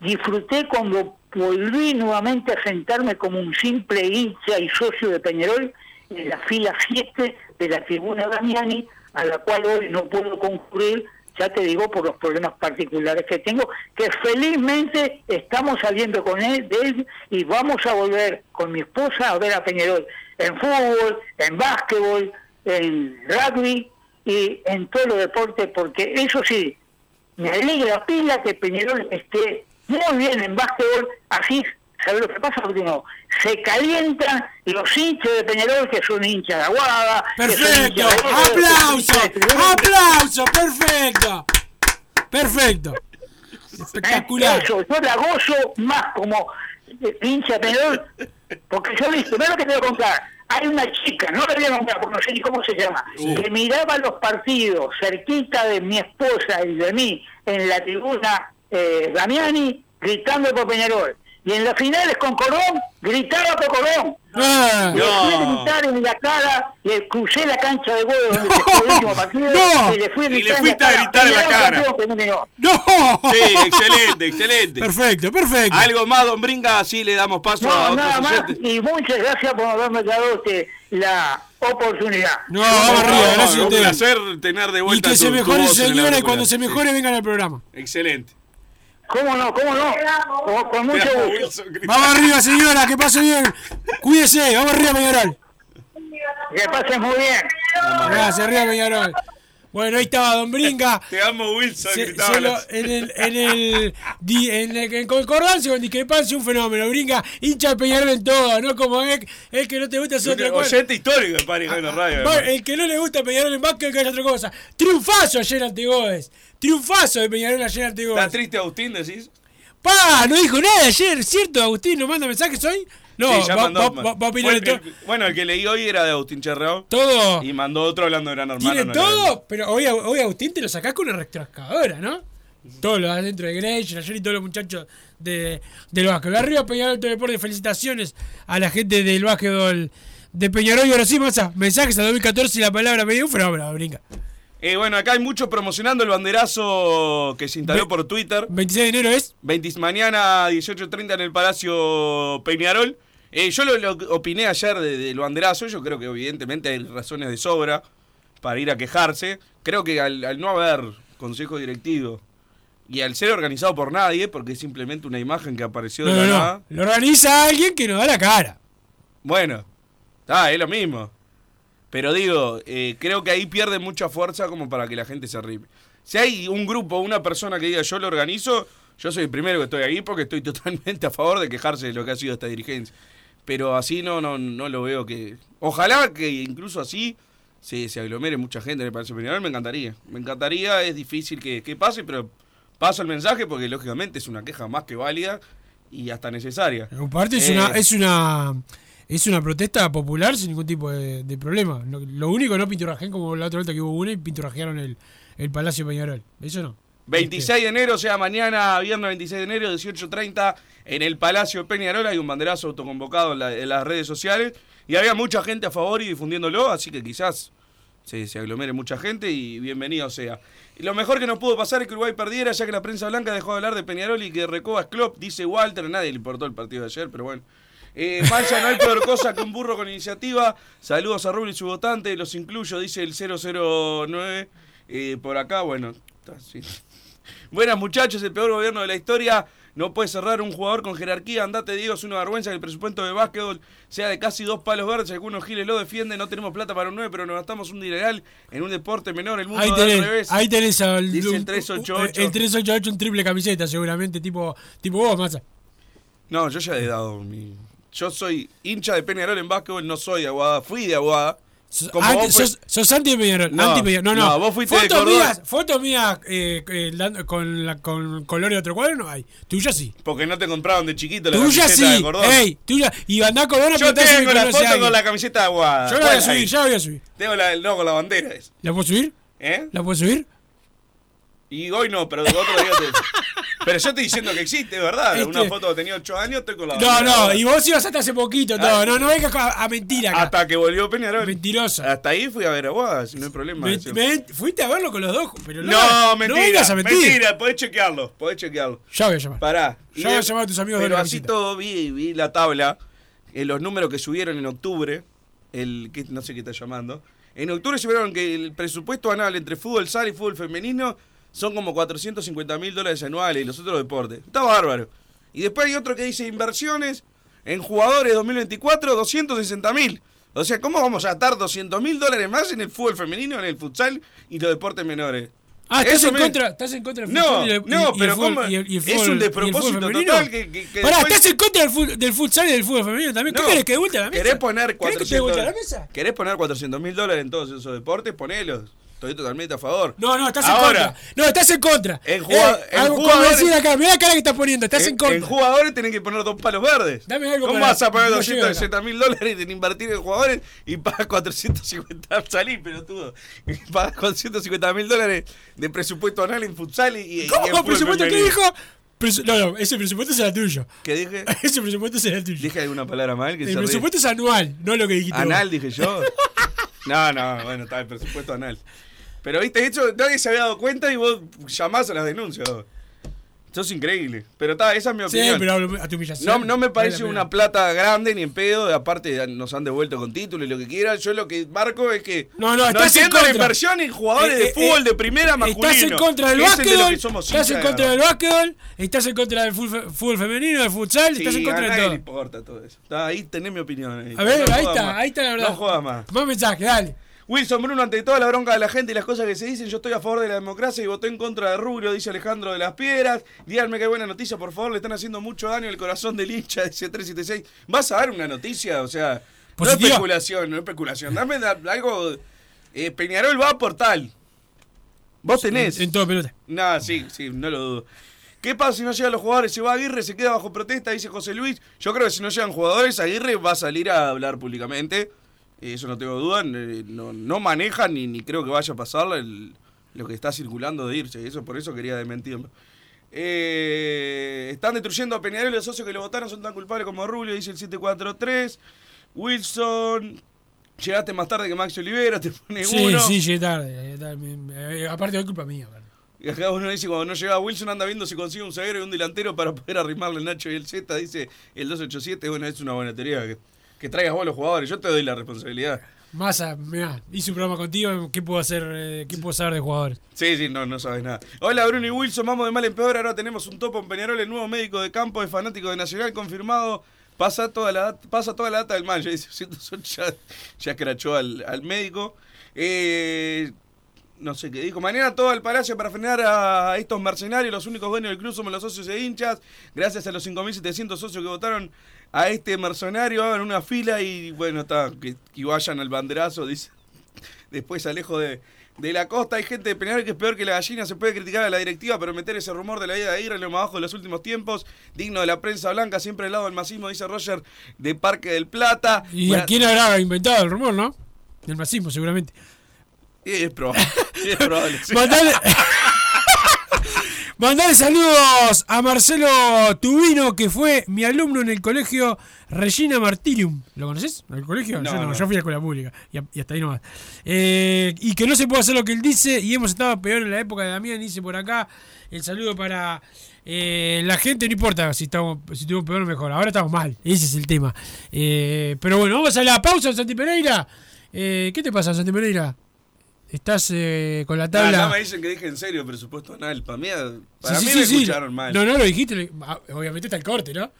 Disfruté cuando volví nuevamente a sentarme como un simple hincha y socio de Peñarol en la fila 7 de la tribuna Damiani, a la cual hoy no puedo concurrir, ya te digo, por los problemas particulares que tengo, que felizmente estamos saliendo con él, de él y vamos a volver con mi esposa a ver a Peñarol en fútbol, en básquetbol, en rugby y en todos los deportes, porque eso sí, me alegra pila que Peñarol esté muy bien en básquetbol, así, ¿sabes lo que pasa? Porque no, se calientan los hinchas de Peñarol, que son hinchas de Aguada, Perfecto, aplauso, aplauso, perfecto, perfecto, espectacular. Eso, yo la gozo más como eh, hincha de Peñarol, porque yo viste, mira lo que te voy a contar. Hay una chica, no la voy a nombrar porque no sé ni cómo se llama, que miraba los partidos cerquita de mi esposa y de mí en la tribuna eh, Damiani gritando por Peñarol. Y en las finales con Colón, gritaba por Colón. Ah. Le fui a No. gritar en la cara, le crucé la cancha de huevo donde se jugó el último partido No. y le fui a Y le gritar, fuiste a gritar en la cara. ¡No! Sí, excelente, excelente. Perfecto, perfecto. Algo más, don Bringa, así le damos paso a No, otros nada más, y muchas gracias por haberme dado este, la oportunidad. No, vamos arriba, gracias a un placer tener de Y vuelta que tu- se mejore en señora y cuando se mejore vengan al programa. Excelente. ¿Cómo no? ¿Cómo no? Con, con mucho gusto. Vamos arriba, señora, que pase bien. Cuídese, vamos arriba, Peñarol. Que pasen muy bien. Gracias, arriba, Peñarol. Bueno, ahí estaba Don Bringa. Te amo, Wilson, Se- gritaba se lo- las- en, el, en, el, di- en, el- en concordancia con discrepancia, un fenómeno. Bringa, hincha de Peñarol en todo, ¿no? Como es, es que no te gusta hacer otra cosa. oyente histórico de Padre Bueno Radio. Va, además. el que no le gusta Peñarol en básquet, que haya otra cosa. Triunfazo ayer ante Goes. Triunfazo de Peñarol ayer ante ¿Está Goes. triste Agustín, decís? Pa, no dijo nada ayer, ¿cierto? Agustín, ¿no manda mensajes hoy? No, Sí, ya va, mandó. el- todo. Bueno, el que leí hoy era de Agustín Cherreo. Todo. Y mandó otro hablando de Gran Hermano. Tiene no todo, pero hoy, hoy Agustín te lo sacás con una retroexcavadora, ¿no? Todo lo dentro de Grey, ayer y todos los muchachos de, del básquetbol. Arriba Peñarol Alto Deporte, felicitaciones a la gente del básquetbol de Peñarol. Y ahora sí, Massa, mensajes a 2014 y la palabra me dio un fenómeno, brinca. Eh, bueno, acá hay muchos promocionando el banderazo que se instaló Ve- por Twitter. 26 de enero es. 20 mañana 18.30 en el Palacio Peñarol. Eh, yo lo, lo opiné ayer de- del banderazo. Yo creo que evidentemente hay razones de sobra para ir a quejarse. Creo que al, al no haber consejo directivo y al ser organizado por nadie, porque es simplemente una imagen que apareció de No, la no, nada. Lo organiza alguien que nos da la cara. Bueno, está, es lo mismo. Pero digo, eh, creo que ahí pierde mucha fuerza como para que la gente se arrime. Si hay un grupo, una persona que diga yo lo organizo, yo soy el primero que estoy ahí porque estoy totalmente a favor de quejarse de lo que ha sido esta dirigencia. Pero así no, no, no lo veo que... Ojalá que incluso así se, se aglomere mucha gente en el Palacio Peñarol, me encantaría. Me encantaría, es difícil que, que pase, pero paso el mensaje porque lógicamente es una queja más que válida y hasta necesaria. Aparte es Eh, una, es una es una protesta popular sin ningún tipo de, de problema. Lo, lo único no pinturrajean como la otra vuelta que hubo una y pinturrajearon el, el Palacio Peñarol. Eso no. 26 de enero, o sea, mañana, viernes 26 de enero, 18.30, en el Palacio Peñarol hay un banderazo autoconvocado en, la- en las redes sociales y había mucha gente a favor y difundiéndolo, así que quizás se, se aglomere mucha gente y bienvenido sea. Y lo mejor que nos pudo pasar es que Uruguay perdiera, ya que la prensa blanca dejó de hablar de Peñarol y que Recoba es Klopp, dice Walter, nadie le importó el partido de ayer, pero bueno. Eh, Mancha, no hay peor cosa que un burro con iniciativa. Saludos a Rubio y su votante. Los incluyo, dice el 009. Eh, por acá, bueno. está, sí. Buenas muchachos, el peor gobierno de la historia. No puede cerrar un jugador con jerarquía. Andate, Diego, es una vergüenza que el presupuesto de básquetbol sea de casi dos palos verdes. Algunos giles lo defienden. No tenemos plata para un 9, pero nos gastamos un dineral en un deporte menor. El mundo Ahí va al tenés, revés. ahí tenés al, Dice el un- 388. El 388, un triple camiseta, seguramente, tipo, tipo vos, Massa. No, yo ya he dado mi. Yo soy hincha de Peñarol en básquetbol, no soy de Aguada. Fui de Aguada. Como fue- sos, sos anti de Peñarol. No, anti Peñarol. No, no. no, vos fuiste de fotos Córdoba. mías, fotos mías eh, eh, con, la, con color de otro cuadro no hay. Tuya sí. Porque no te compraron de chiquito la Tuya camiseta de sí. Cordón. Ey, tuya. Y andá con una Yo tengo la foto con la camiseta de Aguada. Yo la voy a ¿Cuál subir, hay? ya la voy a subir. Tengo la, no, con la bandera es. ¿La puedo subir? ¿Eh? ¿La puedo subir? Y hoy no, pero de otro día te... Pero yo estoy diciendo que existe, ¿verdad? Este- Una foto que tenía 8 años, estoy con la No, de no, y vos ibas hasta hace poquito. No, Ah. no, no vengas a, a mentir acá. Hasta que volvió Peñarol. Mentiroso. Hasta ahí fui a ver Aguada, si no hay problema. Me- eso. me- fuiste a verlo con los dos, pero no. No, mentira. vengas a mentir. mentira, podés chequearlo, podés chequearlo. Ya voy a llamar. Pará. Ya voy a llamar a tus amigos de Pero la así todo vi, vi la tabla, en los números que subieron en octubre, el que no sé qué está llamando. En octubre subieron que el presupuesto anual entre fútbol sala y fútbol femenino son como 450 mil dólares anuales y los otros deportes. Está bárbaro. Y después hay otro que dice inversiones en jugadores 2024, 260 mil. O sea, ¿cómo vamos a gastar 200 mil dólares más en el fútbol femenino, en el futsal y los deportes menores? Ah, estás Eso en, me- contra, estás en contra del No, y el- no, y- el pero fútbol- ¿cómo? y el- y el Es un despropósito total que- que- que Pará, después- estás en contra del, fut- del futsal y del fútbol femenino también. ¿Qué No. mesa? ¿Querés poner ¿Querés que te dé 400 vuelta a la mesa? ¿Querés poner 400 mil dólares en todos esos deportes? Ponelos. Estoy totalmente a favor. No, no, estás en contra. No, estás en contra. En jugado- en algo jugadores- como decir acá, mirá la cara que estás poniendo, estás en, contra. En jugadores tienen que poner dos palos verdes. Dame algo ¿Cómo para- vas a llego 260 mil dólares en invertir en jugadores y pagas 450 salí, pelotudo? Y pagas 450 mil dólares de presupuesto anual en futsal y, y en ¿Cómo? ¿Presupuesto qué dijo? No, no, ese presupuesto será tuyo. ¿Qué dije? Ese presupuesto será tuyo. ¿Dije alguna palabra mal? Que El se ríe? presupuesto es anual, no lo que dijiste. vos. ¿Anal dije yo? No, no, bueno, está el presupuesto anal. Pero viste, eso nadie se había dado cuenta y vos llamás a las denuncias. Eso es increíble. Pero está, esa es mi Sí, opinión. pero hablo a tu humillación. No, no me parece una plata grande ni en pedo. Aparte, nos han devuelto con título y lo que quieran. Yo lo que marco es que. No, no, estás en entiendo la contra. inversión en jugadores Eh, de eh, fútbol eh, de primera masculino. Estás en contra del es de básquetbol, estás en contra ¿no? del básquetbol, estás en contra del fútbol, femenino, del futsal, Sí, estás en a contra de todo. le importa todo eso. Está, ahí tenés mi opinión. ahí. A ver, No ahí está, más. ahí está la verdad. No jodas más. Más mensaje, dale. Wilson Bruno, ante toda la bronca de la gente y las cosas que se dicen, yo estoy a favor de la democracia y voté en contra de Rubio, dice Alejandro de las Piedras. Díganme qué buena noticia, por favor, le están haciendo mucho daño al corazón del hincha de C376. ¿Vas a dar una noticia? O sea, no es especulación, no es especulación. Dame da- algo. eh, Peñarol va por tal. Vos tenés. En, en todo pelota. Sí, sí, no lo dudo. ¿Qué pasa si no llegan los jugadores? Se va Aguirre, se queda bajo protesta, dice José Luis. Yo creo que si no llegan jugadores, Aguirre va a salir a hablar públicamente. Eso no tengo duda. No, no maneja ni, ni creo que vaya a pasar el- lo que está circulando de irse. Eso por eso quería desmentirlo. Eh, están destruyendo a Peñarol y los socios que lo votaron son tan culpables como Rubio, dice el 743. Wilson, llegaste más tarde que Max Olivera, te pone Sí, uno. sí, llegué tarde. llegué tarde. Eh, aparte, es culpa mía. Y acá uno dice, cuando no llega Wilson, anda viendo si consigue un zaguero y un delantero para poder arrimarle el Nacho y el Z, dice el 287. Bueno, es una buena teoría, que, que traigas vos los jugadores. Yo te doy la responsabilidad. Massa, mirá, hice un programa contigo, ¿qué puedo hacer? eh, ¿Qué puedo saber de jugadores? Sí, sí, no, no sabes nada. Hola Bruno y Wilson, vamos de mal en peor. Ahora tenemos un topo en Peñarol, el nuevo médico de campo, es fanático de Nacional, confirmado. Pasa toda la, pasa toda la data del mal. Ya, dice, 108, ya, ya escrachó al, al médico. Eh, no sé qué dijo. Mañana todo al palacio para frenar a estos mercenarios. Los únicos dueños del club somos los socios e hinchas. Gracias a los 5.700 socios que votaron a este mercenario. Hagan una fila y bueno, está, que, que vayan al banderazo, dice. Después Alejo de, de la costa. Hay gente de Peñarol que es peor que la gallina. Se puede criticar a la directiva, pero meter ese rumor de la ida de Aguirre lo más bajo de los últimos tiempos. Digno de la prensa blanca, siempre al lado del masismo, dice Roger de Parque del Plata. ¿Y a quién habrá inventado el rumor, no? Del masismo, seguramente. Es probable. Es probable. sí. Mandale saludos a Marcelo Tubino, que fue mi alumno en el colegio Regina Martirium. ¿Lo conoces? ¿El colegio? No, yo no, no. yo fui a la escuela pública. Y, a- y hasta ahí nomás. Eh, y que no se puede hacer lo que él dice. Y hemos estado peor en la época de Damián. Dice por acá. El saludo para eh, la gente. No importa si estamos si estuvimos peor o mejor. Ahora estamos mal. Ese es el tema. Eh, pero bueno, vamos a la pausa, Santi Pereira. Eh, ¿Qué te pasa, Santi Pereira? Estás eh, con la Ah, tabla. me dicen que dije en serio presupuesto anal. Para mí, para Sí, mí sí, me sí, escucharon mal. No, no lo dijiste. ah, Obviamente está el corte, ¿no?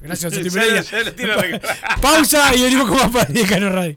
Gracias, de- Pausa y venimos con más para Radio.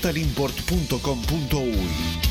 www.totalimport.com.uy.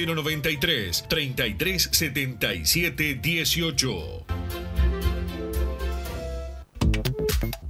093 3377 18.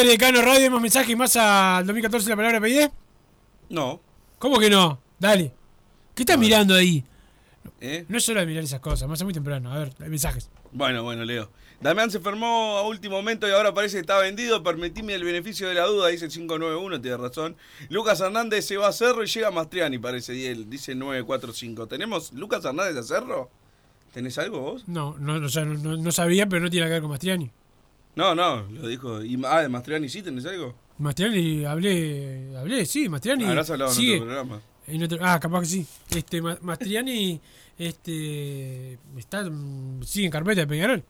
Padre de Cano Radio. ¿Hemos mensajes más al 2014 la palabra PID? No. ¿Cómo que no? Dale. ¿Qué estás mirando ahí? ¿Eh? No es hora de mirar esas cosas, más muy temprano. A ver, hay mensajes. Bueno, bueno, Leo. Damián se enfermó a último momento y ahora parece que está vendido. Permitime el beneficio de la duda, dice el 591, tiene razón. Lucas Hernández se va a Cerro y llega Mastriani, parece, y él dice 945. ¿Tenemos Lucas Hernández a Cerro? ¿Tenés algo vos? No, no, o sea, no- no sabía, pero no tiene que ver con Mastriani. No, no, lo dijo. Y, ah, de Mastriani sí, ¿tenés algo? Mastriani, hablé, hablé, sí, Mastriani. Habrás hablado en otro programa. en otro- ah, capaz que sí. Este, Ma- Mastriani, este, está, mm, sigue en carpeta de Peñarol.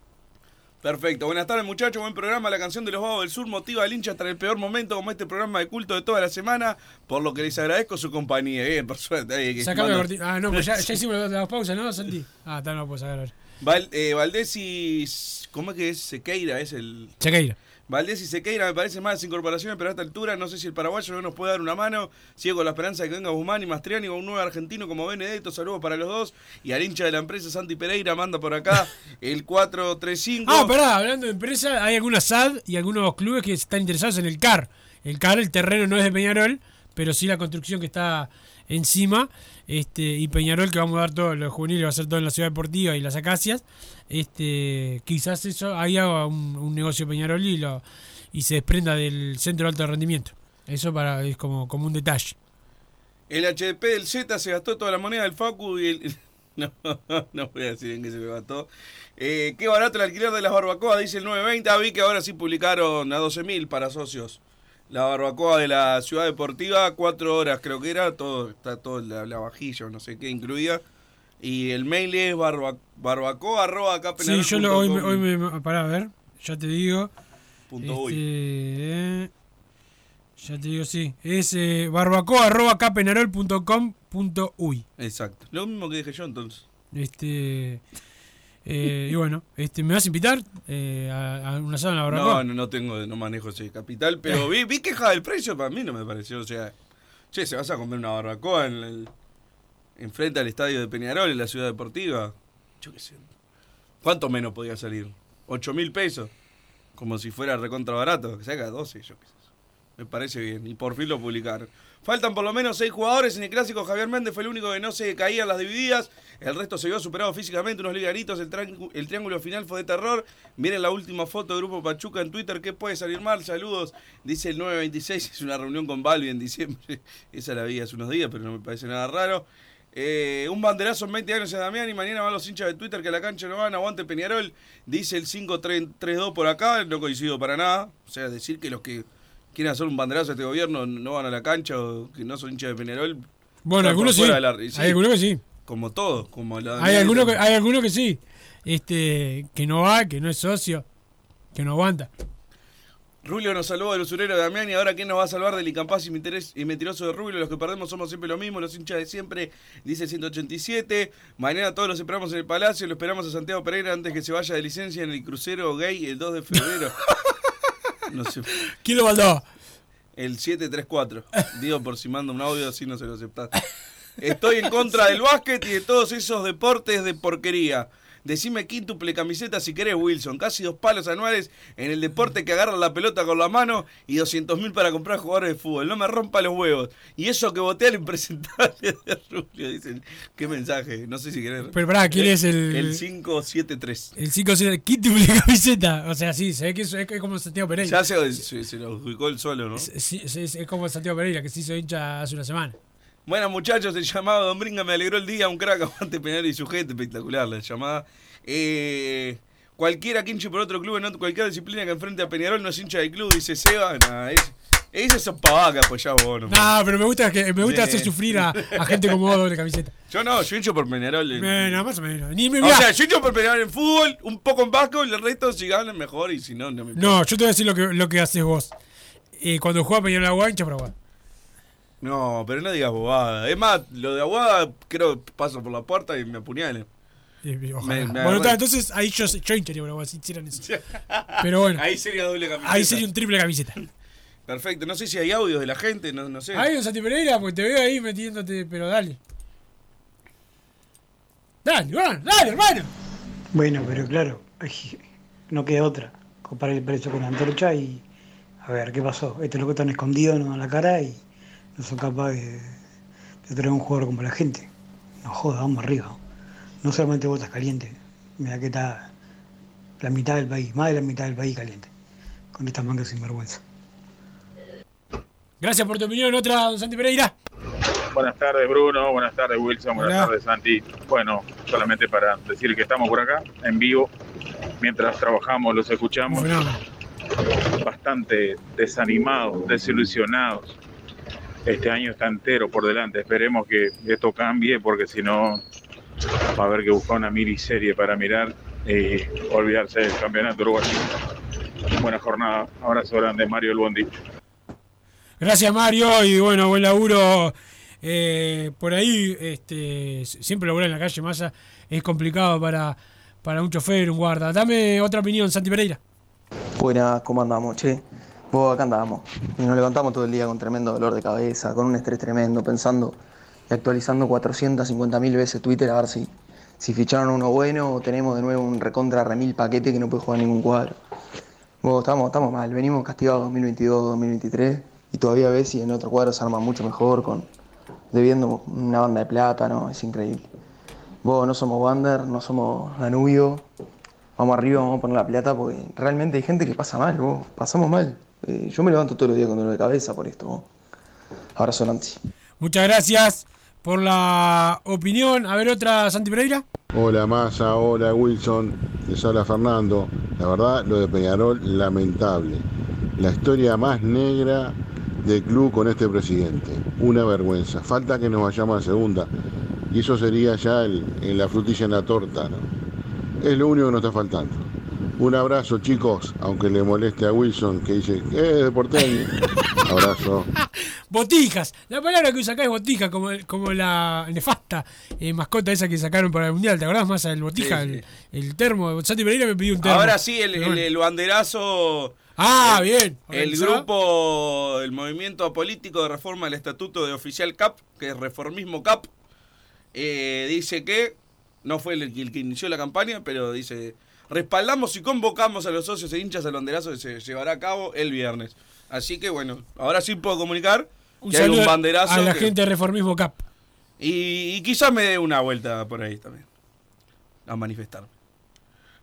Perfecto. Buenas tardes, muchachos. Buen programa. La canción de los Vagos del Sur motiva al hincha hasta el peor momento, como este programa de culto de toda la semana. Por lo que les agradezco su compañía. Bien, por suerte. ahí, que Sacame la mando- cortina. Ah, no, pues ya, ya hicimos las las pausas, ¿no, Santi? Ah, está, no lo puedo sacar ahora. Val- eh, Valdés y. ¿Cómo es que es? Sequeira es el. Sequeira. Valdés y Sequeira me parece más incorporaciones, pero a esta altura no sé si el paraguayo no nos puede dar una mano. Sigo con la esperanza de que venga Guzmán y Mastriani con un nuevo argentino como Benedetto. Saludos para los dos. Y al hincha de la empresa, Santi Pereira, manda por acá el 435. Ah, pará, hablando de empresa, hay algunas SAD y algunos clubes que están interesados en el CAR. El CAR, el terreno no es de Peñarol, pero sí la construcción que está encima. Este, y Peñarol, que vamos a dar todo, los juveniles va a ser todo en la ciudad deportiva y las acacias. Este, quizás eso haga un, un negocio Peñarol y, lo, y se desprenda del centro de alto rendimiento. Eso para es como, como un detalle. El HDP del Z se gastó toda la moneda del Facu y el... No, no voy a decir en qué se me gastó. Eh, qué barato el alquiler de las barbacoas, dice el 920. Ah, vi que ahora sí publicaron a 12.000 para socios. La barbacoa de la ciudad deportiva, cuatro horas creo que era, todo está todo la, la vajilla o no sé qué incluida. Y el mail es barba, barbacoa arroba acá Sí, yo lo, hoy, me, hoy me. Pará, a ver, ya te digo. Punto uy. Este, eh, ya te digo, sí. Es eh, barbacoa arroba. Exacto. Lo mismo que dije yo entonces. Este. Eh, y bueno, este, ¿me vas a invitar eh, a, a un asado en la barbacoa? No, no, no tengo, no manejo ese capital, pero vi, vi queja del precio, para mí no me pareció, o sea, che, se vas a comer una barbacoa en el, enfrente al estadio de Peñarol, en la ciudad deportiva, yo qué sé, ¿cuánto menos podía salir? ¿8 mil pesos? Como si fuera recontra barato, que se haga 12, yo qué sé. Me parece bien, y por fin lo publicaron. Faltan por lo menos seis jugadores. En el clásico, Javier Méndez fue el único que no se caía en las divididas. El resto se vio superado físicamente, unos triángu- el triángulo final fue de terror. Miren la última foto del grupo Pachuca en Twitter. ¿Qué puede salir mal? Saludos. Dice el 926. Es una reunión con Balbi en diciembre. Esa la vi hace unos días, pero no me parece nada raro. Eh, un banderazo en 20 años a Damián y mañana van los hinchas de Twitter que a la cancha no van, aguante Peñarol. Dice el 532 por acá, no coincido para nada. O sea, decir que los que quieren hacer un banderazo a este gobierno no van a la cancha o que no son hinchas de Peñarol. Bueno, algunos sí. la- Hay algunos que sí. Como todo, como la Hay algunos que, hay algunos que sí. Este, que no va, que no es socio, que no aguanta. Rubio nos salvó del usurero de Damián y ahora ¿quién nos va a salvar del incapaz y, mentiroso de Rubio? Los que perdemos somos siempre lo mismo, los hinchas de siempre, dice el 187. Mañana todos los esperamos en el Palacio, lo esperamos a Santiago Pereira antes que se vaya de licencia en el crucero gay el 2 de febrero. no sé. ¿Quién lo mandó? El 734. Digo por si manda un audio así no se lo aceptás. Estoy en contra del básquet y de todos esos deportes de porquería. Decime quíntuple camiseta si querés, Wilson. Casi dos palos anuales en el deporte que agarra la pelota con la mano y 200 mil para comprar jugadores de fútbol. No me rompa los huevos. Y eso que voté al impresentable de Rubio. Dicen, qué mensaje. No sé si querés. Pero pará, ¿quién Eh, es el- El 573. El 5 es quíntuple camiseta. O sea, sí, se ve que es, es como Santiago Pereira. Ya se, se, se lo ubicó el solo, ¿no? Es- es como Santiago Pereira, que se hizo hincha hace una semana. Bueno, muchachos, el llamado Don Bringa me alegró el día. Un crack, aguante Peñarol y su gente. Espectacular la llamada. Eh, cualquiera que hinche por otro club en cualquier disciplina que enfrente a Peñarol no es hincha del club, dice Seba. Nah, es, esa es que apoyás vos. No, No, pero me gusta que me gusta Sí. hacer sufrir a, a gente como vos doble camiseta. Yo no, yo hincho por Peñarol. en- Bueno, más o menos. Ni me o sea, yo hincho por Peñarol en fútbol, un poco en básquetbol, y el resto si ganan mejor y si no, no me No, yo te voy a decir lo que, lo que haces vos. Eh, cuando juega Peñarol Agua, hincha por Agua. No, pero no digas bobada. Es más, lo de Aguada, creo que paso por la puerta y me apuñalen. Ojalá. Me- me bueno, entonces ahí yo, yo hincharía si hicieran eso. Pero bueno. Ahí sería doble camiseta. Ahí sería un triple camiseta. Perfecto, no sé si hay audios de la gente, no, no sé. Ahí un Santi Pereira, porque te veo ahí metiéndote, pero dale. Dale, bueno, dale, hermano. Bueno, pero claro, no queda otra. Comparar el precio con la antorcha y a ver qué pasó. Este loco están escondidos no en la cara y no son capaces de, de traer un jugador como la gente. No joda, vamos arriba. No solamente botas calientes. Mira que está la mitad del país, más de la mitad del país caliente. Con estas mangas sinvergüenza. Gracias por tu opinión, otra, don Santi Pereira. Buenas tardes Bruno, buenas tardes Wilson, buenas Hola. tardes Santi. Bueno, solamente para decir que estamos por acá, en vivo, mientras trabajamos, los escuchamos, bastante desanimados, desilusionados. Este año está entero por delante, esperemos que esto cambie porque si no va a haber que buscar una miniserie para mirar y olvidarse del campeonato uruguayo. Buena jornada. Abrazo grande, Mario El Bondi. Gracias Mario y bueno, buen laburo. Eh, por ahí, este, siempre laburar en la calle Massa es complicado para, para un chofer, un guarda. Dame otra opinión, Santi Pereira. Buenas, ¿cómo andamos, che? Vos acá andamos. Y nos levantamos todo el día con tremendo dolor de cabeza, con un estrés tremendo, pensando y actualizando 450.000 veces Twitter a ver si, si ficharon uno bueno o tenemos de nuevo un recontra remil paquete que no puede jugar ningún cuadro. Vos estamos, estamos mal, venimos castigados 2022, 2023 y todavía ves si en otro cuadro se arma mucho mejor con debiendo una banda de plata, ¿no? Es increíble. Vos no somos Wander, no somos Danubio. Vamos arriba, vamos a poner la plata porque realmente hay gente que pasa mal, vos. Pasamos mal. Eh, yo me levanto todos los días con dolor de cabeza por esto. Abrazo, Nancy. Muchas gracias por la opinión. A ver otra, Santi Pereira. Hola Massa, hola Wilson, les habla Fernando. La verdad, lo de Peñarol, lamentable. La historia más negra del club con este presidente. Una vergüenza. Falta que nos vayamos a segunda. Y eso sería ya el- en la frutilla en la torta, ¿no? Es lo único que nos está faltando. Un abrazo, chicos, aunque le moleste a Wilson que dice, ¡eh, de porteño! Abrazo. Botijas. La palabra que usa acá es botija, como, como la nefasta eh, mascota esa que sacaron para el mundial. ¿Te acordás más del botija? Sí, sí. El, el termo. Santi Pereira me pidió un termo. Ahora sí, el, banderazo. Ah, el- bien. El grupo, el movimiento político de reforma del estatuto de oficial CAP, que es Reformismo CAP, eh, dice que no fue el, el que inició la campaña, pero dice: respaldamos y convocamos a los socios e hinchas al banderazo que se llevará a cabo el viernes. Así que bueno, ahora sí puedo comunicar Un que hay un saludo banderazo. a la que- gente de Reformismo Cap. y, y quizás me dé una vuelta por ahí también. A manifestarme.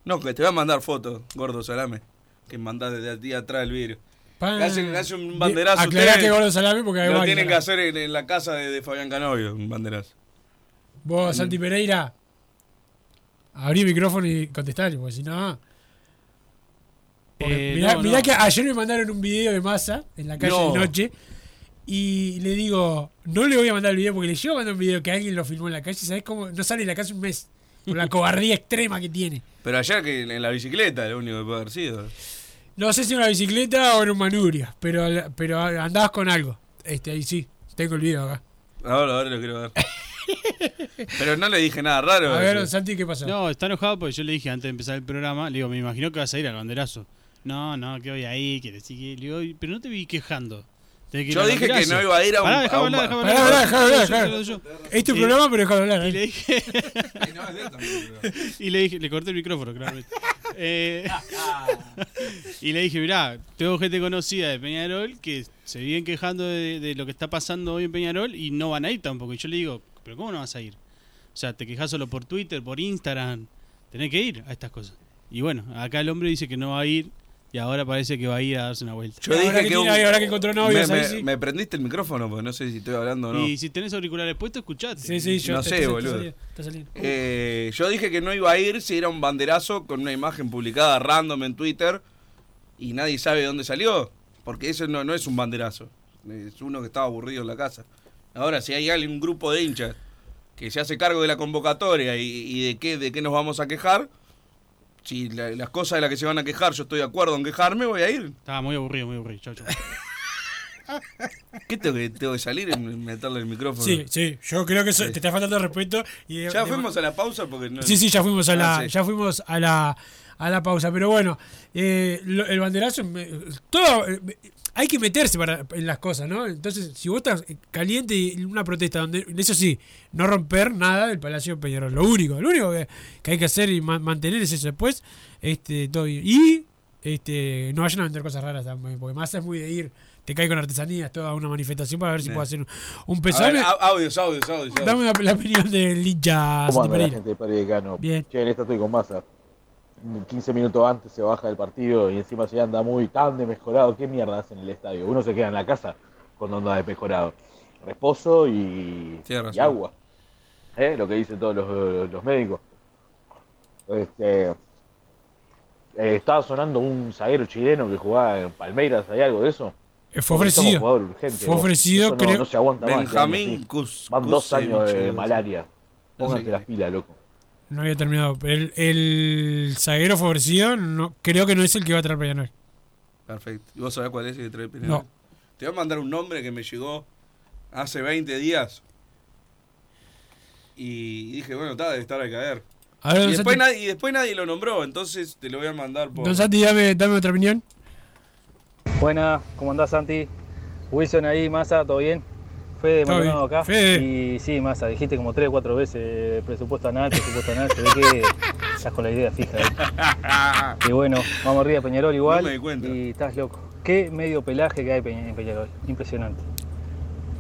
No, que te voy a mandar fotos, gordo salame. Que mandás desde aquí atrás del vidrio. Que hacen, hacen un de- banderazo. aclará ustedes. que gordo salame porque hay Lo tienen que hacer en, en la casa de, de Fabián Canovio, un banderazo. Vos, Santi Pereira, abrí el micrófono y contestale, porque si no. Porque Eh, mirá, no, mirá no. que ayer me mandaron un video de masa en la calle No. de noche. Y le digo, no le voy a mandar el video porque le llevo a mandar un video que alguien lo filmó en la calle. ¿Sabes cómo? No sale de la casa un mes. Por la cobardía extrema que tiene. Pero ayer que en la bicicleta, lo único que puede haber sido. No sé si en una bicicleta o en un manubrio, pero, pero andabas con algo. Este, ahí sí, tengo el video acá. Ahora, ahora lo quiero ver. Pero no le dije nada raro. A ver. Santi, ¿qué pasó? No, está enojado porque yo le dije antes de empezar el programa, le digo, me imagino que vas a ir al banderazo. No, no, que voy ahí, que decir que. Le digo, pero no te vi quejando. Yo dije que banderazo". no iba a ir a un- Pará, hablar, hablar. pará, déjame hablar, Yo, yo, déjame yo, hablar. yo. Es tu Y- programa, pero déjame hablar. Y ¿eh? le dije. y le dije, le corté el micrófono, claramente. Eh, y le dije, mirá, tengo gente conocida de Peñarol que se vienen quejando de, de lo que está pasando hoy en Peñarol y no van a ir tampoco. Y yo le digo, ¿pero cómo no vas a ir? O sea, te quejas solo por Twitter, por Instagram. Tenés que ir a estas cosas. Y bueno, acá el hombre dice que no va a ir y ahora parece que va a ir a darse una vuelta. Yo dije que, un- ahora que encontró novios, me, me- sí. me prendiste el micrófono, porque no sé si estoy hablando o no. Y si tenés auriculares puestos, escuchate. Sí, sí, yo no te- sé, te- te boludo. salió, te salió. Eh, yo dije que no iba a ir si era un banderazo con una imagen publicada random en Twitter y nadie sabe de dónde salió. Porque eso no, no es un banderazo. Es uno que estaba aburrido en la casa. Ahora, si hay alguien, un grupo de hinchas que se hace cargo de la convocatoria y, y de, qué, de qué nos vamos a quejar, si la- las cosas de las que se van a quejar yo estoy de acuerdo en quejarme, voy a ir. Estaba muy aburrido, muy aburrido. Chau, chau. ¿Qué tengo que, tengo que salir y meterle el micrófono? Sí, sí, yo creo que eso- te está faltando respeto. Y de- Ya de- fuimos a la pausa porque no. Sí, sí, ya fuimos a la, Ah, sí. ya fuimos a la, a la pausa. Pero bueno, eh, lo- el banderazo, me- todo, eh, hay que meterse para, en las cosas, ¿no? Entonces, si vos estás caliente y una protesta donde, eso sí, no romper nada del Palacio de Peñarol. Lo único, lo único que, que hay que hacer y ma- mantener es eso. Después, este, todo bien. Y este, no vayan a vender cosas raras también, porque más es muy de ir. Te cae con artesanías, toda una manifestación para ver si puedo hacer un, un au- audios, audios, audios. audios. Dame la, la opinión del hincha ¿Cómo anda la gente de Decano? Bien. Che, en esta estoy con masa. 15 minutos antes se baja del partido y encima se anda muy tan desmejorado. ¿Qué mierda hace en el estadio? Uno se queda en la casa cuando anda desmejorado. Reposo y, agua. ¿Eh? Lo que dicen todos los, los médicos. Este, eh, estaba sonando un zaguero chileno que jugaba en Palmeiras, ¿hay algo de eso? Eh, fue ofrecido. jugador urgente, Fue ofrecido, no, creo- no se aguanta más. Benjamín. Cus- Van dos años de malaria. Pónganse las pilas, loco. No había terminado. El, el zaguero favorecido no, creo que no es el que va a traer Peñarol. Perfecto. ¿Y vos sabés cuál es el que trae Peñarol? No. Te voy a mandar un nombre que me llegó hace 20 días. Y dije, bueno, está, debe estar al caer. A ver, y, don después Santi. nadie, y después nadie lo nombró, entonces te lo voy a mandar por. Don Santi, dame, dame otra opinión. Buena, ¿cómo andás Santi? Wilson ahí, Massa, ¿todo bien? Fede Maldonado acá. Fede. Y sí, Massa, dijiste como tres o cuatro veces eh, presupuesto anal, presupuesto anal, se ve que estás con la idea fija ahí. Y bueno, vamos arriba Peñarol igual. No me di cuenta. Y estás loco. Qué medio pelaje que hay en Peñarol. Impresionante.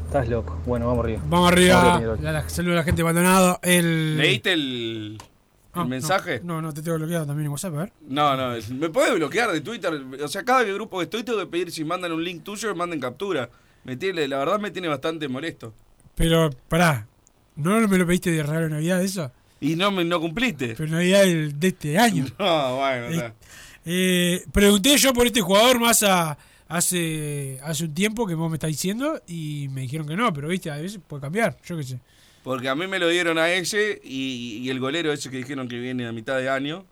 Estás loco. Bueno, vamos arriba. Vamos arriba. Peñarol. La, la- saludo a la gente de Maldonado. El... ¿Leíste el, el Ah, mensaje? No, no, te tengo bloqueado también en WhatsApp, a ver. No, no, me puedes bloquear de Twitter. O sea, cada grupo que estoy tengo que pedir si mandan un link tuyo, manden captura. Me tiene, la verdad me tiene bastante molesto. Pero, pará. ¿No me lo pediste de regalo de Navidad eso? Y no me no cumpliste. Pero Navidad del- de este año. No, bueno, está. Eh, pregunté yo por este jugador más a- hace, hace un tiempo que vos me estás diciendo y me dijeron que no, pero viste, a veces puede cambiar, yo qué sé. Porque a mí me lo dieron a ese y, y el golero ese que dijeron que viene a mitad de año,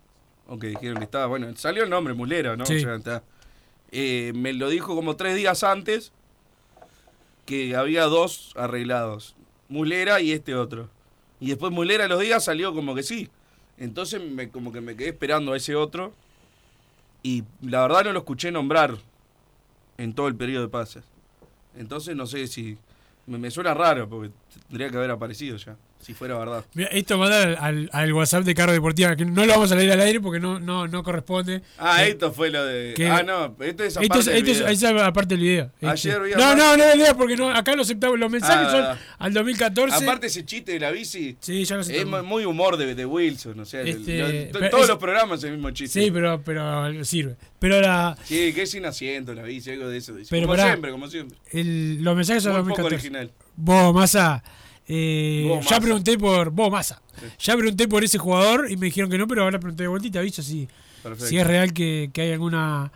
o que dijeron que estaba, bueno, salió el nombre, Mulera, ¿no? Sí. O sea, está. Eh, me lo dijo como tres días antes que había dos arreglados, Mulera y este otro. Y después Mulera los días salió como que sí. Entonces me, como que me quedé esperando a ese otro y la verdad no lo escuché nombrar en todo el periodo de pases. Entonces no sé si... Me, me suena raro porque tendría que haber aparecido ya, si fuera verdad. Mira, esto manda al, al, al WhatsApp de Cargo Deportiva, que no lo vamos a leer al aire porque no, no, no corresponde. Ah, Eh, esto fue lo de... que- ah, no, esto es Esto aparte es, del esto es- video. esa es aparte del video. Ayer Este, no, no, no lo leas porque no, acá aceptamos los mensajes, Ah, son al 2014. Aparte ese chiste de la bici Sí, ya lo sé es muy humor de, de Wilson, o sea, Este, lo- todos es- los programas el mismo chiste. Sí, pero, pero sirve. Pero la, Sí, que es sin asiento la bici, algo de eso. Pero como pará. siempre, como siempre. el- los mensajes son Muy del poco 2014. original. Vos, Massa, eh, ya pregunté por. Vos, Massa. Ya pregunté por ese jugador y me dijeron que no, pero ahora pregunté de vuelta y te aviso si, si es real que, que hay alguna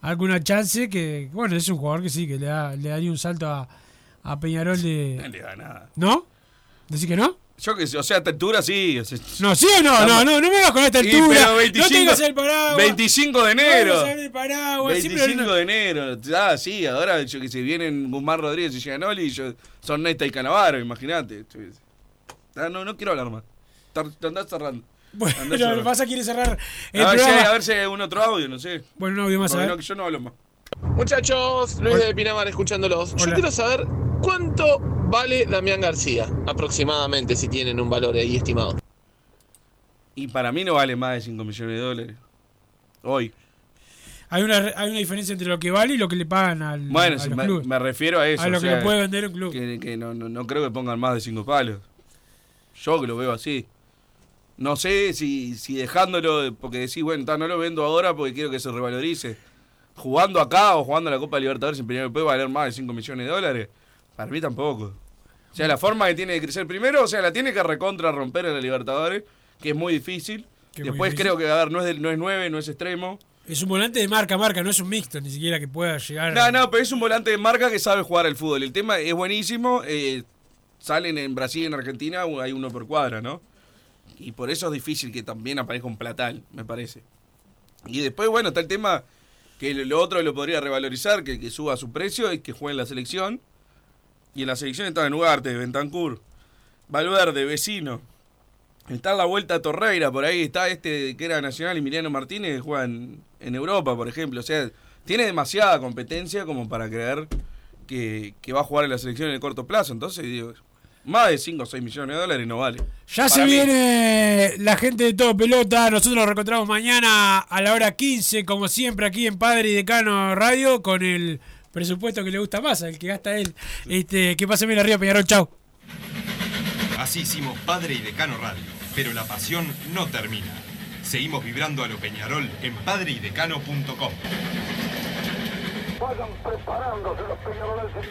alguna chance. Que, bueno, es un jugador que sí, que le, da, le daría un salto a, a Peñarol No de. le da nada. ¿No? ¿Decís que no? Yo que sé, o sea, a esta altura sí. o sea, No, ¿sí o no? No, no, no me vas con esta Sí, altura. pero 25, no tengas el paraguas. 25 de enero. No tengas el paraguas. sí, pero 25 no- de enero. Ah, sí, ahora yo que sé, vienen Guzmán Rodríguez y Gianoli y yo, son Nesta y Canavaro, imagínate. Ah, no, no quiero hablar más. Te andás cerrando. Bueno, Andás lo que pasa quiere cerrar el a, ver si hay, a ver si hay algún otro audio, no sé. Bueno, un audio más, a Porque ver. no, que yo no hablo más. Muchachos, Luis de Pinamar escuchándolos. Yo quiero saber cuánto vale Damián García, aproximadamente, si tienen un valor ahí estimado. Y para mí no vale más de 5 millones de dólares. Hoy. Hay una, hay una diferencia entre lo que vale y lo que le pagan al, Bueno, a si los me, clubes. me refiero a eso. A lo o que sea, le puede vender un club. Que, que no, no, no creo que pongan más de 5 palos. Yo que lo veo así. No sé si, si dejándolo, porque decís, bueno, ta, no lo vendo ahora porque quiero que se revalorice. Jugando acá o jugando la Copa Libertadores en Peñarol puede valer más de 5 millones de dólares. Para mí tampoco. O sea, la forma que tiene de crecer primero, o sea, la tiene que recontra romper en la Libertadores, que es muy difícil. Muy Después difícil. creo que, a ver, no es, del, no es 9, no es extremo. Es un volante de marca a marca, no es un mixto, ni siquiera que pueda llegar. No, no, pero es un volante de marca que sabe jugar al fútbol. El tema es buenísimo. eh, salen en Brasil y en Argentina, hay uno por cuadra, ¿no? Y por eso es difícil que también aparezca un platal, me parece. Y después, bueno, está el tema que lo- lo otro lo podría revalorizar, que, que suba su precio y que juegue en la selección. Y en la selección está en Ugarte, Bentancur, Valverde, Vecino. Está en la vuelta a Torreira, por ahí está este que era nacional, Emiliano Martínez, que juega en, en Europa, por ejemplo. O sea, tiene demasiada competencia como para creer que, que va a jugar en la selección en el corto plazo. Entonces, digo, más de 5 o 6 millones de dólares no vale. Ya Para se mí. viene la gente de Todo Pelota. Nosotros nos reencontramos mañana a la hora 15, como siempre, aquí en Padre y Decano Radio, con el presupuesto que le gusta más, el que gasta él. Este, que pase bien arriba, Peñarol. Chau. Así hicimos Padre y Decano Radio, pero la pasión no termina. Seguimos vibrando a lo Peñarol en padreidecano.com. Vayan preparándose los peñaroles.